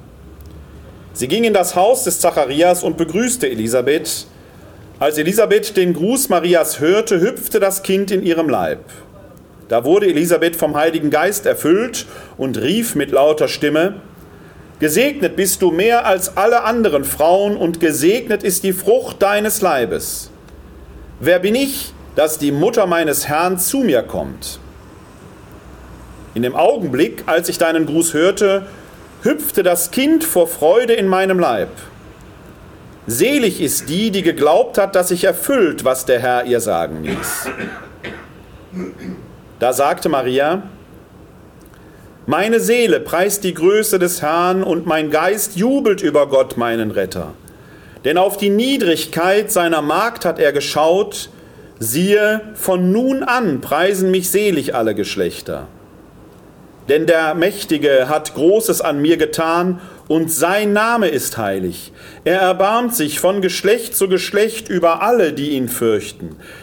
Sie ging in das Haus des Zacharias und begrüßte Elisabeth. Als Elisabeth den Gruß Marias hörte, hüpfte das Kind in ihrem Leib. Da wurde Elisabeth vom Heiligen Geist erfüllt und rief mit lauter Stimme, Gesegnet bist du mehr als alle anderen Frauen und gesegnet ist die Frucht deines Leibes. Wer bin ich, dass die Mutter meines Herrn zu mir kommt? In dem Augenblick, als ich deinen Gruß hörte, hüpfte das Kind vor Freude in meinem Leib. Selig ist die, die geglaubt hat, dass sich erfüllt, was der Herr ihr sagen ließ. Da sagte Maria, Meine Seele preist die Größe des Herrn und mein Geist jubelt über Gott, meinen Retter. Denn auf die Niedrigkeit seiner Magd hat er geschaut, siehe, von nun an preisen mich selig alle Geschlechter. Denn der Mächtige hat Großes an mir getan, und sein Name ist heilig. Er erbarmt sich von Geschlecht zu Geschlecht über alle, die ihn fürchten.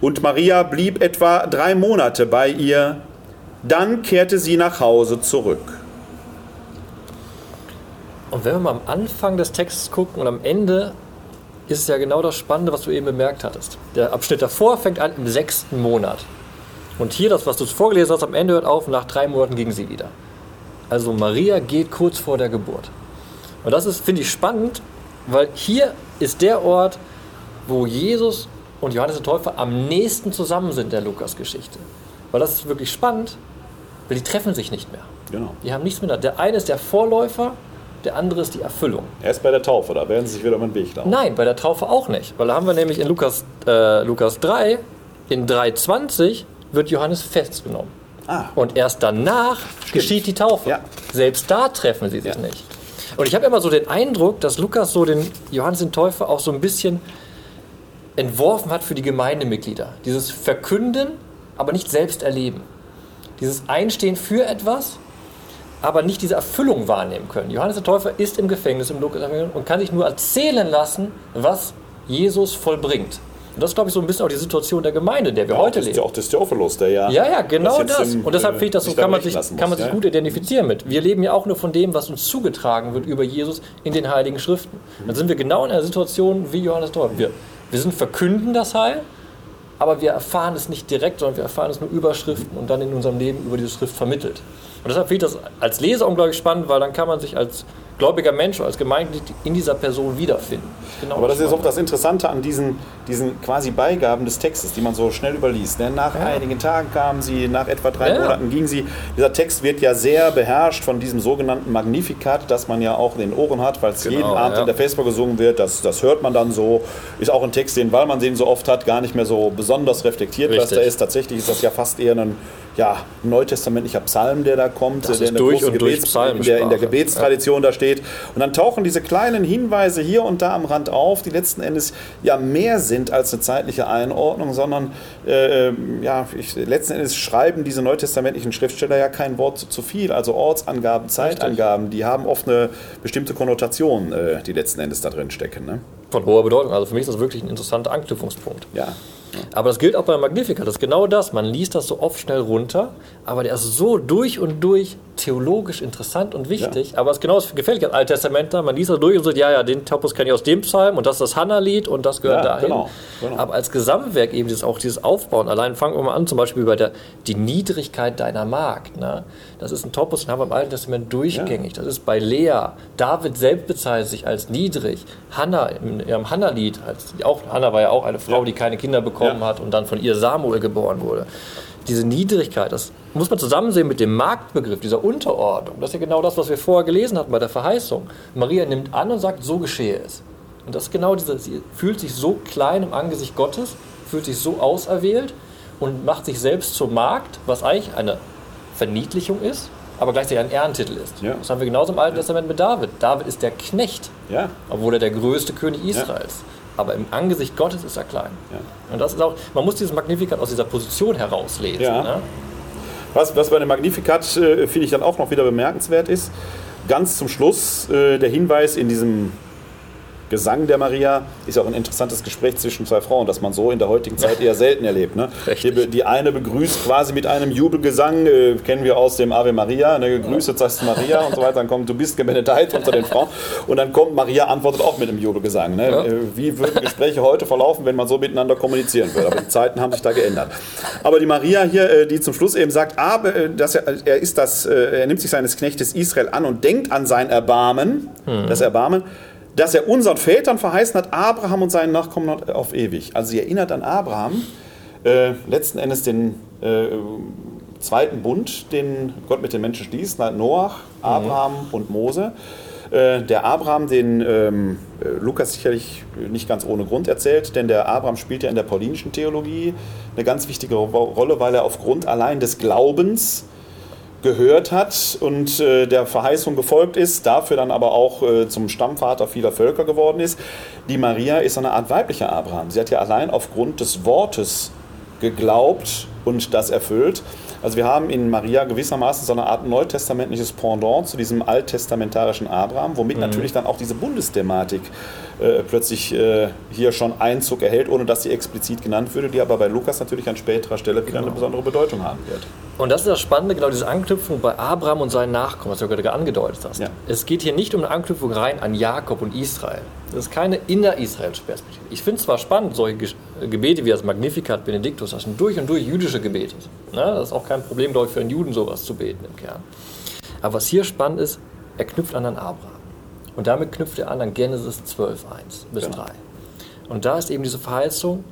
Und Maria blieb etwa drei Monate bei ihr, dann kehrte sie nach Hause zurück. Und wenn wir mal am Anfang des Textes gucken und am Ende ist es ja genau das Spannende, was du eben bemerkt hattest. Der Abschnitt davor fängt an im sechsten Monat. Und hier, das, was du vorgelesen hast, am Ende hört auf, nach drei Monaten ging sie wieder. Also Maria geht kurz vor der Geburt. Und das ist, finde ich, spannend, weil hier ist der Ort, wo Jesus und Johannes der Täufer am nächsten zusammen sind der Lukas-Geschichte. Weil das ist wirklich spannend, weil die treffen sich nicht mehr. Genau. Die haben nichts mehr. Der eine ist der Vorläufer, der andere ist die Erfüllung. Erst bei der Taufe, da werden sie sich wieder um den Weg laufen. Nein, bei der Taufe auch nicht. Weil da haben wir nämlich in Lukas, äh, Lukas 3, in 3,20 wird Johannes festgenommen. Ah. Und erst danach geschieht die Taufe. Ja. Selbst da treffen sie sich Ja. nicht. Und ich habe immer so den Eindruck, dass Lukas so den Johannes den Täufer auch so ein bisschen entworfen hat für die Gemeindemitglieder. Dieses Verkünden, aber nicht selbst erleben. Dieses Einstehen für etwas, aber nicht diese Erfüllung wahrnehmen können. Johannes der Täufer ist im Gefängnis im Lukas und kann sich nur erzählen lassen, was Jesus vollbringt. Und das ist, glaube ich, so ein bisschen auch die Situation der Gemeinde, in der wir heute das ist leben. ja auch des Theophilus, der ja. Ja, ja, genau das. im, Und deshalb äh, finde ich das so, kann man sich, lassen kann man muss, sich ja. gut identifizieren mit. Wir leben ja auch nur von dem, was uns zugetragen wird über Jesus in den Heiligen Schriften. Dann sind wir genau in einer Situation wie Johannes Täufer. Wir, wir sind verkünden das Heil, aber wir erfahren es nicht direkt, sondern wir erfahren es nur über Schriften und dann in unserem Leben über diese Schrift vermittelt. Und deshalb finde ich das als Leser unglaublich spannend, weil dann kann man sich als gläubiger Mensch, als Gemeindemitglied in dieser Person wiederfinden. Genau Aber das ist auch das Interessante an diesen, diesen quasi Beigaben des Textes, die man so schnell überliest. Ne? Nach einigen Tagen kamen sie, nach etwa drei Ja. Monaten gingen sie. Dieser Text wird ja sehr beherrscht von diesem sogenannten Magnificat, das man ja auch in den Ohren hat, weil es Genau, jeden Abend ja. in der Vesper gesungen wird. Das, das hört man dann so. Ist auch ein Text, den, weil man den so oft hat, gar nicht mehr so besonders reflektiert, was Richtig. da ist. Tatsächlich ist das ja fast eher ein ja, neutestamentlicher Psalm, der da kommt, Das der in der, durch und durch der, in der. Gebetstradition da steht. Und dann tauchen diese kleinen Hinweise hier und da am Rand auf, die letzten Endes ja mehr sind als eine zeitliche Einordnung, sondern äh, ähm, ja, ich, letzten Endes schreiben diese neutestamentlichen Schriftsteller ja kein Wort zu, zu viel. Also Ortsangaben, Zeitangaben, die haben oft eine bestimmte Konnotation, äh, die letzten Endes da drin stecken. Ne? Von hoher Bedeutung. Also für mich ist das wirklich ein interessanter Anknüpfungspunkt. Ja. Aber das gilt auch bei Magnificat. Das ist genau das. Man liest das so oft schnell runter, aber der ist so durch und durch theologisch interessant und wichtig. Aber es ist genau das gefällt als Alttestamentler. Man liest das durch und sagt, ja, ja, den Topos kenne ich aus dem Psalm und das ist das Hannah-Lied und das gehört Ja, dahin. genau, genau. Aber als Gesamtwerk eben dieses, auch dieses Aufbauen. Allein fangen wir mal an, zum Beispiel bei der die Niedrigkeit deiner Magd. Ne? Das ist ein Topos, den haben wir im Alten Testament durchgängig. Das ist bei Lea. David selbst bezeichnet sich als niedrig. Hannah in ihrem Hannah-Lied, auch, Hannah war ja auch eine Frau, Ja. die keine Kinder bekommen Ja. hat und dann von ihr Samuel geboren wurde. Diese Niedrigkeit, das muss man zusammen sehen mit dem Marktbegriff, dieser Unterordnung. Das ist ja genau das, was wir vorher gelesen hatten bei der Verheißung. Maria nimmt an und sagt, so geschehe es. Und das ist genau diese, sie fühlt sich so klein im Angesicht Gottes, fühlt sich so auserwählt und macht sich selbst zur Magd, was eigentlich eine Verniedlichung ist, aber gleichzeitig ein Ehrentitel ist. Ja. Das haben wir genauso im Alten Testament mit David. David ist der Knecht, Ja. obwohl er der größte König Israels. Aber im Angesicht Gottes ist er klein. Ja. Und das ist auch, man muss dieses Magnificat aus dieser Position herauslesen. Ja. Ne? Was, was bei dem Magnificat, äh, finde ich, dann auch noch wieder bemerkenswert ist, ganz zum Schluss äh, der Hinweis in diesem Gesang der Maria ist ja auch ein interessantes Gespräch zwischen zwei Frauen, das man so in der heutigen Zeit eher selten erlebt. Ne? [laughs] Die, die, eine begrüßt quasi mit einem Jubelgesang, äh, kennen wir aus dem Ave Maria, ne? Grüße heißt Maria und so weiter, dann kommt, du bist gebenedeit unter den Frauen und dann kommt Maria, antwortet auch mit einem Jubelgesang. Ne? Ja. Äh, wie würden Gespräche heute verlaufen, wenn man so miteinander kommunizieren würde? Aber die Zeiten haben sich da geändert. Aber die Maria hier, äh, die zum Schluss eben sagt, aber, äh, dass er, er, ist das, er nimmt sich seines Knechtes Israel an und denkt an sein Erbarmen, hm. das Erbarmen, dass er unseren Vätern verheißen hat, Abraham und seinen Nachkommen auf ewig. Also sie erinnert an Abraham, äh, letzten Endes den äh, zweiten Bund, den Gott mit den Menschen schließt, Noach, Abraham mhm. und Mose. Äh, der Abraham, den ähm, Lukas sicherlich nicht ganz ohne Grund erzählt, denn der Abraham spielt ja in der paulinischen Theologie eine ganz wichtige Rolle, weil er aufgrund allein des Glaubens gehört hat und äh, der Verheißung gefolgt ist, dafür dann aber auch äh, zum Stammvater vieler Völker geworden ist. Die Maria ist eine Art weiblicher Abraham. Sie hat ja allein aufgrund des Wortes geglaubt und das erfüllt. Also wir haben in Maria gewissermaßen so eine Art neutestamentliches Pendant zu diesem alttestamentarischen Abraham, womit mhm. natürlich dann auch diese Bundesthematik äh, plötzlich äh, hier schon Einzug erhält, ohne dass sie explizit genannt würde, die aber bei Lukas natürlich an späterer Stelle wieder genau. eine besondere Bedeutung haben wird. Und das ist das Spannende, genau diese Anknüpfung bei Abraham und seinen Nachkommen, was du gerade angedeutet hast. Ja. Es geht hier nicht um eine Anknüpfung rein an Jakob und Israel. Das ist keine innerisraelische Perspektive. Ich finde es zwar spannend, solche Gebete wie das Magnificat Benediktus, das sind durch und durch jüdische Gebete. Ne? Das ist auch kein Problem, glaube ich, für einen Juden sowas zu beten im Kern. Aber was hier spannend ist, er knüpft an an Abraham. Und damit knüpft er an an Genesis 12, 1 bis genau. 3. Und da ist eben diese Verheißung,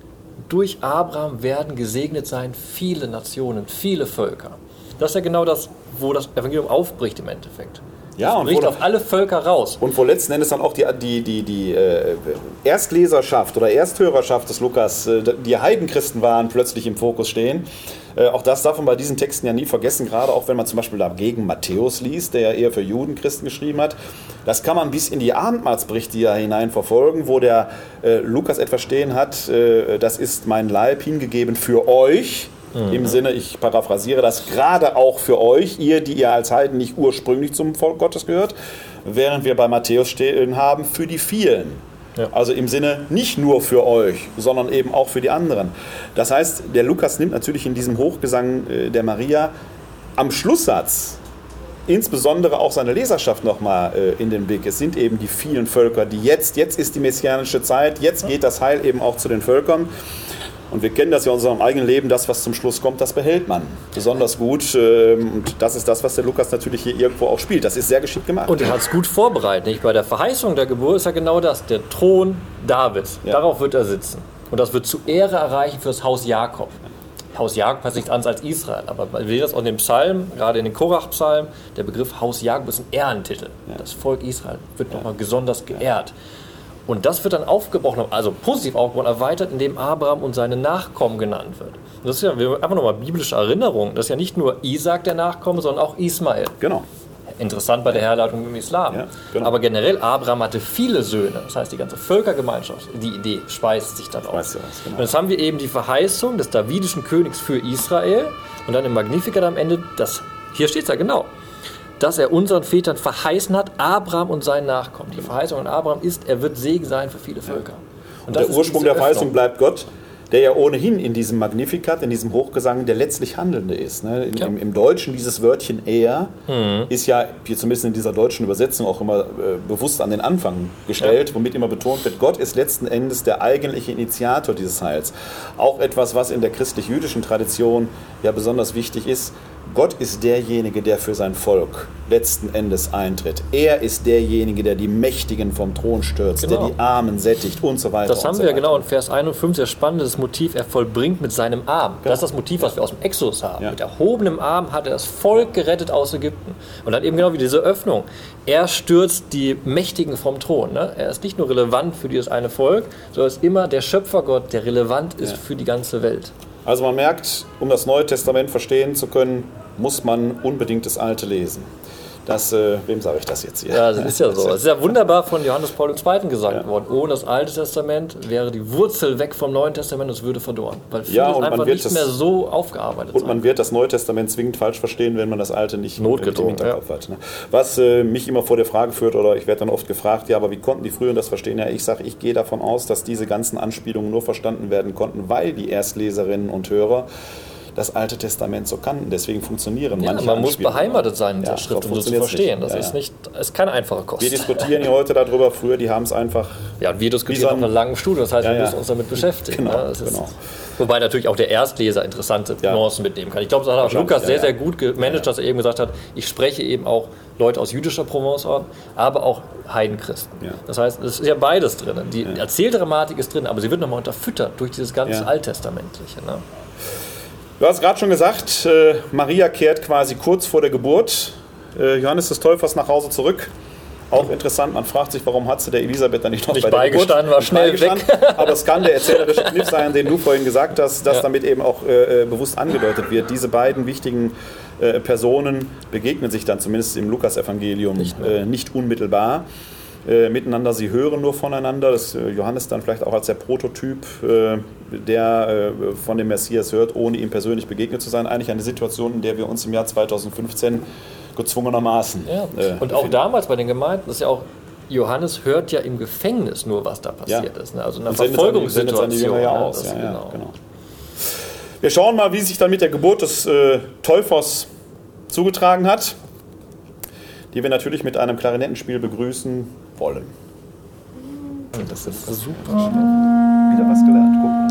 durch Abraham werden gesegnet sein viele Nationen, viele Völker. Das ist ja genau das, wo das Evangelium aufbricht im Endeffekt. Ja, und bricht auf alle Völker raus. Und wo letzten Endes dann auch die, die, die, die äh, Erstleserschaft oder Ersthörerschaft des Lukas, äh, die Heidenchristen waren, plötzlich im Fokus stehen. Äh, auch das darf man bei diesen Texten ja nie vergessen, gerade auch wenn man zum Beispiel dagegen Matthäus liest, der ja eher für Judenchristen geschrieben hat. Das kann man bis in die Abendmahlsberichte ja hinein verfolgen, wo der äh, Lukas etwas stehen hat, äh, das ist mein Leib hingegeben für euch. Mhm. Im Sinne, ich paraphrasiere das, gerade auch für euch, ihr, die ihr als Heiden nicht ursprünglich zum Volk Gottes gehört, während wir bei Matthäus stehen haben, für die vielen. Ja. Also im Sinne nicht nur für euch, sondern eben auch für die anderen. Das heißt, der Lukas nimmt natürlich in diesem Hochgesang äh, der Maria am Schlusssatz insbesondere auch seine Leserschaft nochmal äh, in den Blick. Es sind eben die vielen Völker, die jetzt, jetzt ist die messianische Zeit, jetzt geht das Heil eben auch zu den Völkern. Und wir kennen das ja in unserem eigenen Leben, das, was zum Schluss kommt, das behält man besonders gut. Ähm, und das ist das, was der Lukas natürlich hier irgendwo auch spielt. Das ist sehr geschickt gemacht. Und er hat es gut vorbereitet. Nicht? Bei der Verheißung der Geburt ist ja genau das, der Thron Davids. Ja. Darauf wird er sitzen. Und das wird zu Ehre erreichen für das Haus Jakob. Haus Jakob heißt nichts anderes als Israel, aber wir sehen das auch in dem Psalm, gerade in den Korach-Psalmen, der Begriff Haus Jakob ist ein Ehrentitel. Ja. Das Volk Israel wird ja. nochmal besonders geehrt. Und das wird dann aufgebrochen, also positiv aufgebrochen, erweitert, indem Abraham und seine Nachkommen genannt wird. Das ist ja einfach nochmal biblische Erinnerung. Das ist ja nicht nur Isaac der Nachkomme, sondern auch Ismael. Genau. Interessant bei der Herleitung im Islam. Ja, genau. Aber generell, Abraham hatte viele Söhne. Das heißt, die ganze Völkergemeinschaft, die Idee speist sich dann aus. Genau. Und jetzt haben wir eben die Verheißung des davidischen Königs für Israel und dann im Magnificat am Ende, das, hier steht es ja genau, dass er unseren Vätern verheißen hat, Abraham und seinen Nachkommen. Die Verheißung an Abraham ist, er wird Segen sein für viele Völker. Und, und der Ursprung der Verheißung bleibt Gott der ja ohnehin in diesem Magnificat, in diesem Hochgesang der letztlich Handelnde ist. Ne? In, ja. im, im, Deutschen dieses Wörtchen er mhm. ist ja, hier zumindest in dieser deutschen Übersetzung, auch immer äh, bewusst an den Anfang gestellt, ja. womit immer betont wird, Gott ist letzten Endes der eigentliche Initiator dieses Heils. Auch etwas, was in der christlich-jüdischen Tradition ja besonders wichtig ist, Gott ist derjenige, der für sein Volk letzten Endes eintritt. Er ist derjenige, der die Mächtigen vom Thron stürzt, genau. der die Armen sättigt und so weiter. Das haben so wir ja genau in Vers 51, sehr spannendes Motiv, er vollbringt mit seinem Arm. Genau. Das ist das Motiv, was wir aus dem Exodus haben. Ja. Mit erhobenem Arm hat er das Volk gerettet aus Ägypten. Und dann eben genau wie diese Öffnung. Er stürzt die Mächtigen vom Thron. Ne? Er ist nicht nur relevant für dieses eine Volk, sondern ist immer der Schöpfergott, der relevant ist ja. für die ganze Welt. Also man merkt, um das Neue Testament verstehen zu können, muss man unbedingt das Alte lesen. Das, äh, wem sage ich das jetzt hier? Ja, das ist ja so. [laughs] Es ist ja wunderbar von Johannes Paul II. gesagt worden. Ohne das Alte Testament wäre die Wurzel weg vom Neuen Testament und es würde verdorren. Weil vieles Ja, und man einfach wird nicht das- mehr so aufgearbeitet Und sein. man wird das Neue Testament zwingend falsch verstehen, wenn man das Alte nicht Notgedrungen, Hinterkopf hat. Ne? Was äh, mich immer vor der Frage führt, oder ich werde dann oft gefragt, ja, aber wie konnten die früher das verstehen? Ja, ich sage, ich gehe davon aus, dass diese ganzen Anspielungen nur verstanden werden konnten, weil die Erstleserinnen und Hörer das Alte Testament so kannten. Deswegen funktionieren ja, manche man muss beheimatet sein in Ja, der Schrift, um das zu verstehen. nicht. Das Ja, ist nicht, ist keine einfache Kost. Wir diskutieren hier heute darüber. Früher, die haben es einfach. Ja, und wir diskutieren so auf ein- einer langen Studie, das heißt, wir müssen uns damit beschäftigen. Genau, ne? Ist, genau. Wobei natürlich auch der Erstleser interessante. Nuancen mitnehmen kann. Ich glaube, das hat auch Lukas sehr, sehr gut gemanagt, dass er eben gesagt hat, ich spreche eben auch Leute aus jüdischer Provence an, aber auch Heidenchristen. Das heißt, es ist ja beides drin. Die Erzähldramatik ist drin, aber sie wird nochmal unterfüttert durch dieses ganze. Alttestamentliche. Ne? Du hast gerade schon gesagt, äh, Maria kehrt quasi kurz vor der Geburt äh, Johannes des Täufers nach Hause zurück. Auch interessant, man fragt sich, warum hat sie der Elisabeth dann nicht noch Nicht bei der beigestanden, war Nicht schnell beigestanden. Aber es kann der erzählerische Kniff sein, den du vorhin gesagt hast, dass Ja. damit eben auch äh, äh, bewusst angedeutet wird. Diese beiden wichtigen Personen begegnen sich dann zumindest im Lukasevangelium nicht, nicht unmittelbar äh, miteinander. Sie hören nur voneinander. Das äh, Johannes dann vielleicht auch als der Prototyp, äh, der äh, von dem Messias hört, ohne ihm persönlich begegnet zu sein. Eigentlich eine Situation, in der wir uns im Jahr 2015 gezwungenermaßen Ja. äh, Und auch damals bei den Gemeinden, ist ja auch, Johannes hört ja im Gefängnis nur, was da passiert ist. Ne? Also seine Verfolgungssituation. Ja aus. Ja, ja, genau. genau. Wir schauen mal, wie sich dann mit der Geburt des äh, Täufers zugetragen hat, die wir natürlich mit einem Klarinettenspiel begrüßen wollen. Das ist super. Wieder was gelernt. Guck.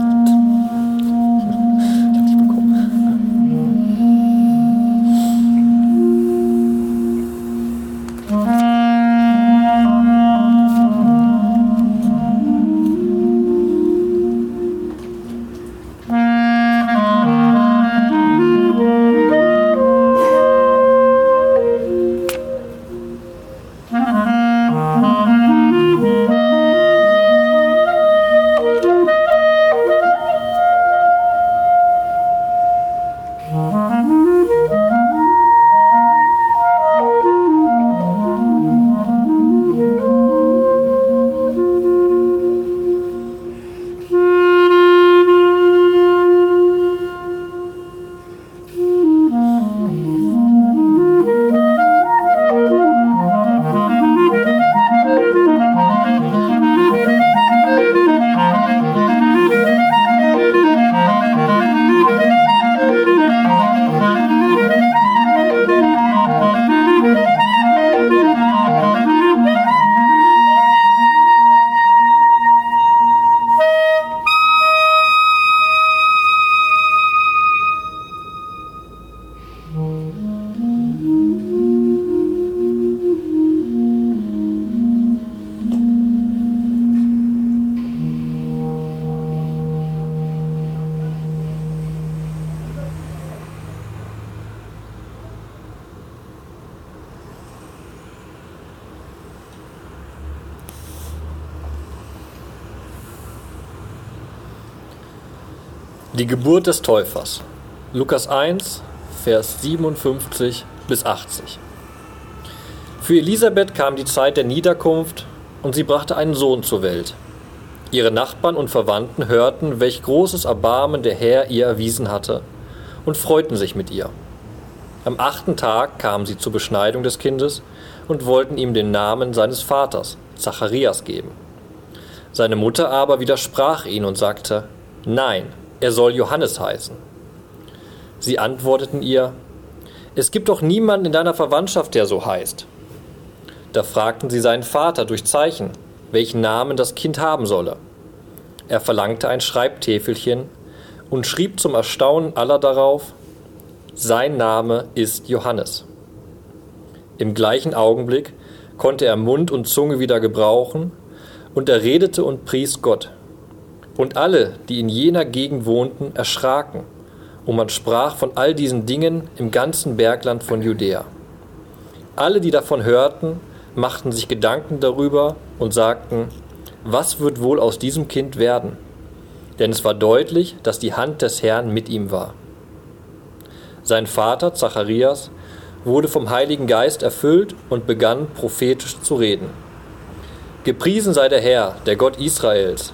Geburt des Täufers. Lukas 1, Vers 57 bis 80. Für Elisabeth kam die Zeit der Niederkunft und sie brachte einen Sohn zur Welt. Ihre Nachbarn und Verwandten hörten, welch großes Erbarmen der Herr ihr erwiesen hatte und freuten sich mit ihr. Am achten Tag kamen sie zur Beschneidung des Kindes und wollten ihm den Namen seines Vaters, Zacharias, geben. Seine Mutter aber widersprach ihn und sagte, Nein, er soll Johannes heißen. Sie antworteten ihr, Es gibt doch niemanden in deiner Verwandtschaft, der so heißt. Da fragten sie seinen Vater durch Zeichen, welchen Namen das Kind haben solle. Er verlangte ein Schreibtäfelchen und schrieb zum Erstaunen aller darauf, sein Name ist Johannes. Im gleichen Augenblick konnte er Mund und Zunge wieder gebrauchen, und er redete und pries Gott. Und alle, die in jener Gegend wohnten, erschraken, und man sprach von all diesen Dingen im ganzen Bergland von Judäa. Alle, die davon hörten, machten sich Gedanken darüber und sagten, was wird wohl aus diesem Kind werden? Denn es war deutlich, dass die Hand des Herrn mit ihm war. Sein Vater Zacharias wurde vom Heiligen Geist erfüllt und begann prophetisch zu reden. Gepriesen sei der Herr, der Gott Israels,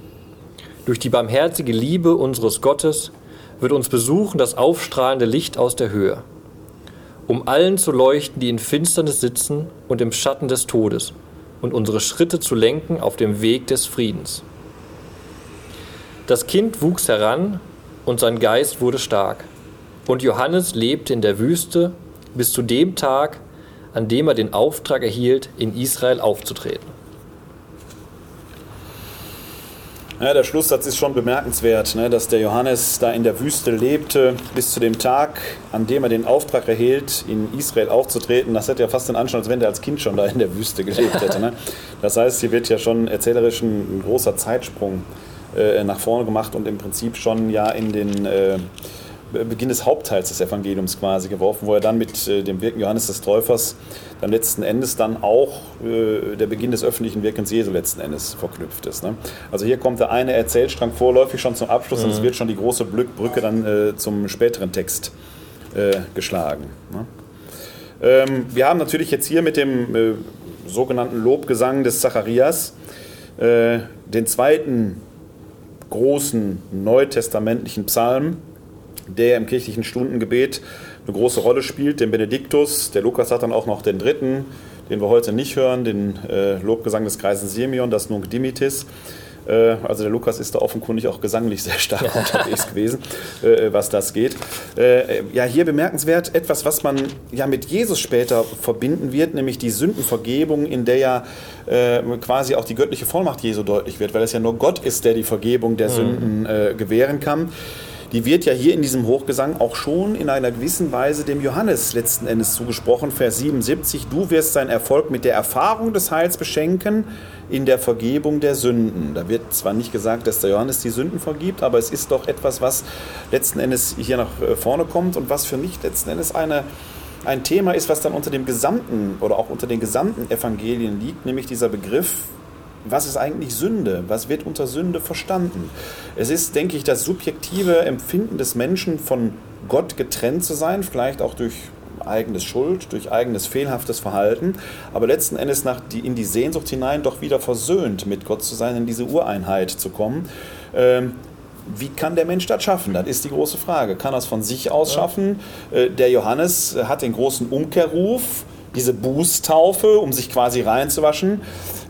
Durch die barmherzige Liebe unseres Gottes wird uns besuchen das aufstrahlende Licht aus der Höhe, um allen zu leuchten, die in Finsternis sitzen und im Schatten des Todes, und unsere Schritte zu lenken auf dem Weg des Friedens. Das Kind wuchs heran und sein Geist wurde stark. Und Johannes lebte in der Wüste bis zu dem Tag, an dem er den Auftrag erhielt, in Israel aufzutreten. Ja, der Schlusssatz ist schon bemerkenswert, ne, dass der Johannes da in der Wüste lebte, bis zu dem Tag, an dem er den Auftrag erhielt, in Israel aufzutreten. Das hätte ja fast den Anschein, als wenn er als Kind schon da in der Wüste gelebt hätte. Ne? Das heißt, hier wird ja schon erzählerisch ein, großer Zeitsprung äh, nach vorne gemacht und im Prinzip schon ja in den äh, Beginn des Hauptteils des Evangeliums quasi geworfen, wo er dann mit äh, dem Wirken Johannes des Täufers dann letzten Endes dann auch äh, der Beginn des öffentlichen Wirkens Jesu letzten Endes verknüpft ist. Ne? Also hier kommt der eine Erzählstrang vorläufig schon zum Abschluss mhm. und es mhm. wird schon die große Brücke dann äh, zum späteren Text äh, geschlagen. Ne? Ähm, wir haben natürlich jetzt hier mit dem sogenannten Lobgesang des Zacharias den zweiten großen neutestamentlichen Psalm, der im kirchlichen Stundengebet eine große Rolle spielt, den Benediktus. Der Lukas hat dann auch noch den dritten, den wir heute nicht hören, den äh, Lobgesang des Kreisen Simeon, das Nunc Dimitis. Äh, also der Lukas ist da offenkundig auch gesanglich sehr stark [laughs] unterwegs gewesen, äh, was das geht. Äh, ja, hier bemerkenswert etwas, was man ja mit Jesus später verbinden wird, nämlich die Sündenvergebung, in der ja quasi auch die göttliche Vollmacht Jesu deutlich wird, weil es ja nur Gott ist, der die Vergebung der mhm. Sünden gewähren kann die wird ja hier in diesem Hochgesang auch schon in einer gewissen Weise dem Johannes letzten Endes zugesprochen. Vers 77, du wirst sein Erfolg mit der Erfahrung des Heils beschenken in der Vergebung der Sünden. Da wird zwar nicht gesagt, dass der Johannes die Sünden vergibt, aber es ist doch etwas, was letzten Endes hier nach äh, vorne kommt und was für mich letzten Endes eine ein Thema ist, was dann unter dem gesamten oder auch unter den gesamten Evangelien liegt, nämlich dieser Begriff was ist eigentlich Sünde? Was wird unter Sünde verstanden? Es ist, denke ich, das subjektive Empfinden des Menschen, von Gott getrennt zu sein, vielleicht auch durch eigenes Schuld, durch eigenes fehlerhaftes Verhalten, aber letzten Endes nach die, in die Sehnsucht hinein doch wieder versöhnt mit Gott zu sein, in diese Ureinheit zu kommen. Ähm, wie kann der Mensch das schaffen? Das ist die große Frage. Kann er es von sich aus schaffen? Äh, der Johannes hat den großen Umkehrruf, diese Bußtaufe, um sich quasi reinzuwaschen.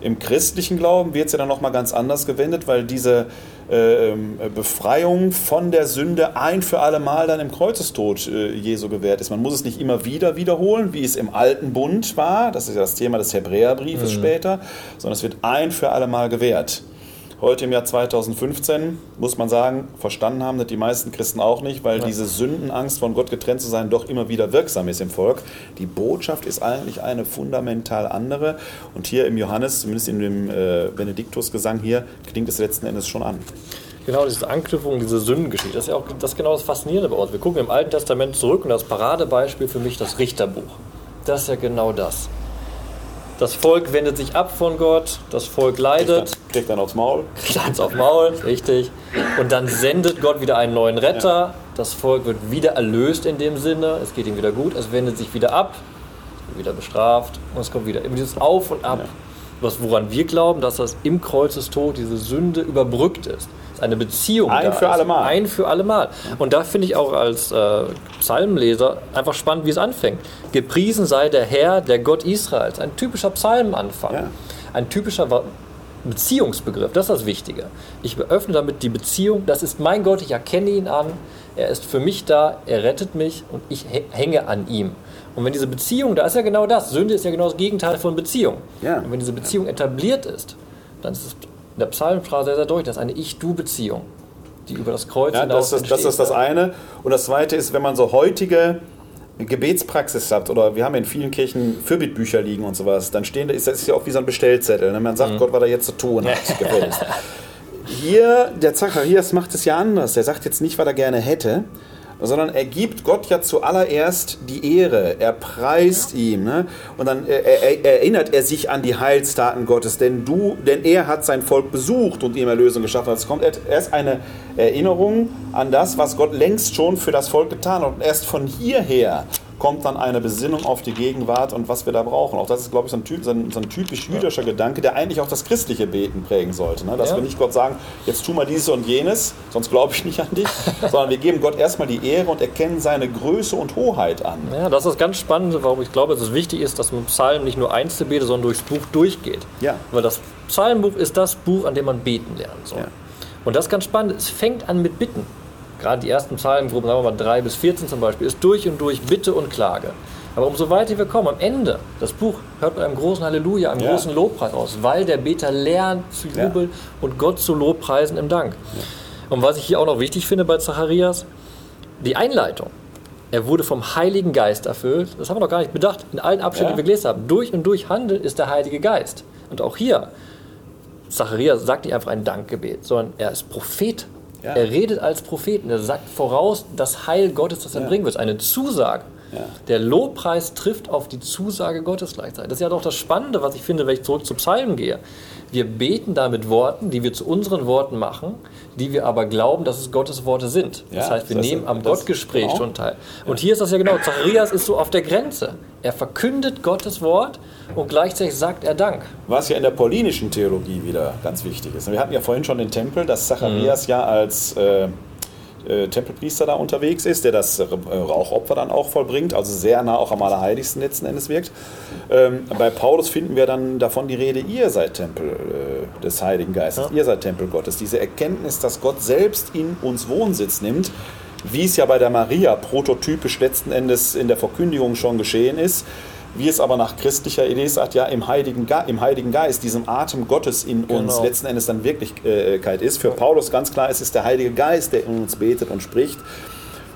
Im christlichen Glauben wird es ja dann nochmal ganz anders gewendet, weil diese äh, Befreiung von der Sünde ein für alle Mal dann im Kreuzestod äh, Jesu gewährt ist. Man muss es nicht immer wieder wiederholen, wie es im alten Bund war, das ist ja das Thema des Hebräerbriefes mhm. später, sondern es wird ein für alle Mal gewährt heute im Jahr 2015, muss man sagen, verstanden haben, das die meisten Christen auch nicht, weil ja. diese Sündenangst, von Gott getrennt zu sein, doch immer wieder wirksam ist im Volk. Die Botschaft ist eigentlich eine fundamental andere. Und hier im Johannes, zumindest in dem äh, Benediktusgesang hier, klingt es letzten Endes schon an. Genau, diese Anknüpfung, diese Sündengeschichte, das ist ja auch das ist genau das Faszinierende bei uns. Wir gucken im Alten Testament zurück und das Paradebeispiel für mich das Richterbuch. Das ist ja genau das. Das Volk wendet sich ab von Gott, das Volk leidet. Kriegt dann, kriegt dann aufs Maul. [laughs] Kriegt eins aufs Maul, richtig. Und dann sendet Gott wieder einen neuen Retter. Ja. Das Volk wird wieder erlöst in dem Sinne. Es geht ihm wieder gut. Es wendet sich wieder ab, wieder bestraft und es kommt wieder. Immer dieses Auf und Ab. Ja. Was, woran wir glauben, dass das im Kreuzestod diese Sünde überbrückt ist eine Beziehung ein für alle Mal. Ein für alle Mal. Und da finde ich auch als äh, Psalmenleser einfach spannend, wie es anfängt. Gepriesen sei der Herr, der Gott Israels. Ein typischer Psalmenanfang. Ja. Ein typischer Beziehungsbegriff, das ist das Wichtige. Ich öffne damit die Beziehung, das ist mein Gott, ich erkenne ihn an, er ist für mich da, er rettet mich und ich hänge an ihm. Und wenn diese Beziehung, da ist ja genau das, Sünde ist ja genau das Gegenteil von Beziehung. Ja. Und wenn diese Beziehung etabliert ist, dann ist es in der Psalmsprache sehr, sehr deutlich, das ist eine Ich-Du-Beziehung, die über das Kreuz Ja, hinaus das, ist, das ist das eine. Und das zweite ist, wenn man so heutige Gebetspraxis hat, oder wir haben in vielen Kirchen Fürbittbücher liegen und sowas, dann stehen da, ist das ja auch wie so ein Bestellzettel. Ne? Man sagt, Gott, was er jetzt zu tun hat. [laughs] Hier, der Zacharias macht es ja anders. Der sagt jetzt nicht, was er gerne hätte, sondern er gibt Gott ja zuallererst die Ehre. Er preist ihm. Ne? Und dann äh, er, er, erinnert er sich an die Heilstaten Gottes, denn du, denn er hat sein Volk besucht und ihm Erlösung geschaffen. Es kommt erst eine Erinnerung an das, was Gott längst schon für das Volk getan hat. Und erst von hierher kommt dann eine Besinnung auf die Gegenwart und was wir da brauchen. Auch das ist, glaube ich, so ein, typ, so ein, so ein typisch jüdischer Gedanke, der eigentlich auch das christliche Beten prägen sollte. Ne? Dass Ja. wir nicht Gott sagen, jetzt tu mal dieses und jenes, sonst glaube ich nicht an dich, [laughs] sondern wir geben Gott erstmal die Ehre und erkennen seine Größe und Hoheit an. Ja, das ist ganz spannend, warum ich glaube, dass es wichtig ist, dass man Psalm nicht nur einzeln betet, sondern durchs Buch durchgeht. Ja. Weil das Psalmbuch ist das Buch, an dem man beten lernen soll. Ja. Und das ist ganz spannend. Es fängt an mit Bitten. Gerade die ersten Psalmengruppen, sagen wir mal 3 bis 14 zum Beispiel, ist durch und durch Bitte und Klage. Aber umso weiter wir kommen, am Ende, das Buch hört mit einem großen Halleluja, einem Ja. großen Lobpreis aus, weil der Beter lernt zu Ja. jubeln und Gott zu Lobpreisen im Dank. Und was ich hier auch noch wichtig finde bei Zacharias, die Einleitung. Er wurde vom Heiligen Geist erfüllt. Das haben wir noch gar nicht bedacht. In allen Abschnitten, Ja. die wir gelesen haben. Durch und durch Handeln ist der Heilige Geist. Und auch hier, Zacharias sagt nicht einfach ein Dankgebet, sondern er ist Prophet. Ja. Er redet als Prophet und er sagt voraus das Heil Gottes, das er Ja. bringen wird. Eine Zusage. Ja. Der Lobpreis trifft auf die Zusage Gottes gleichzeitig. Das ist ja doch das Spannende, was ich finde, wenn ich zurück zu Psalmen gehe. Wir beten da mit Worten, die wir zu unseren Worten machen, die wir aber glauben, dass es Gottes Worte sind. Das Ja, heißt, wir das- nehmen am das- Gottgespräch genau. schon teil. Und hier ist das ja genau. Zacharias ist so auf der Grenze. Er verkündet Gottes Wort und gleichzeitig sagt er Dank. Was ja in der paulinischen Theologie wieder ganz wichtig ist. Wir hatten ja vorhin schon den Tempel, dass Zacharias ja als äh, äh, Tempelpriester da unterwegs ist, der das äh, Rauchopfer dann auch vollbringt, also sehr nah auch am Allerheiligsten letzten Endes wirkt. Ähm, bei Paulus finden wir dann davon die Rede, ihr seid Tempel äh, des Heiligen Geistes, ihr seid Tempel Gottes. Diese Erkenntnis, dass Gott selbst in uns Wohnsitz nimmt, wie es ja bei der Maria prototypisch letzten Endes in der Verkündigung schon geschehen ist, wie es aber nach christlicher Lesart ja im Heiligen, Ge im Heiligen Geist, diesem Atem Gottes in uns Genau. letzten Endes dann Wirklichkeit ist. Für Paulus ganz klar, es ist der Heilige Geist, der in uns betet und spricht.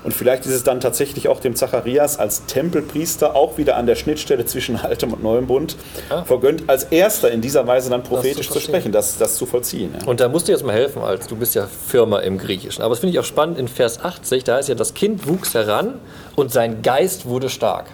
Und vielleicht ist es dann tatsächlich auch dem Zacharias als Tempelpriester auch wieder an der Schnittstelle zwischen [laughs] Altem und Neuem Bund Ja. vergönnt, als erster in dieser Weise dann prophetisch zu, verstehen. sprechen, das, das zu vollziehen. Ja. Und da musst du jetzt mal helfen, als du bist ja Firma im Griechischen. Aber das finde ich auch spannend in Vers 80, da heißt ja, das Kind wuchs heran und sein Geist wurde stark.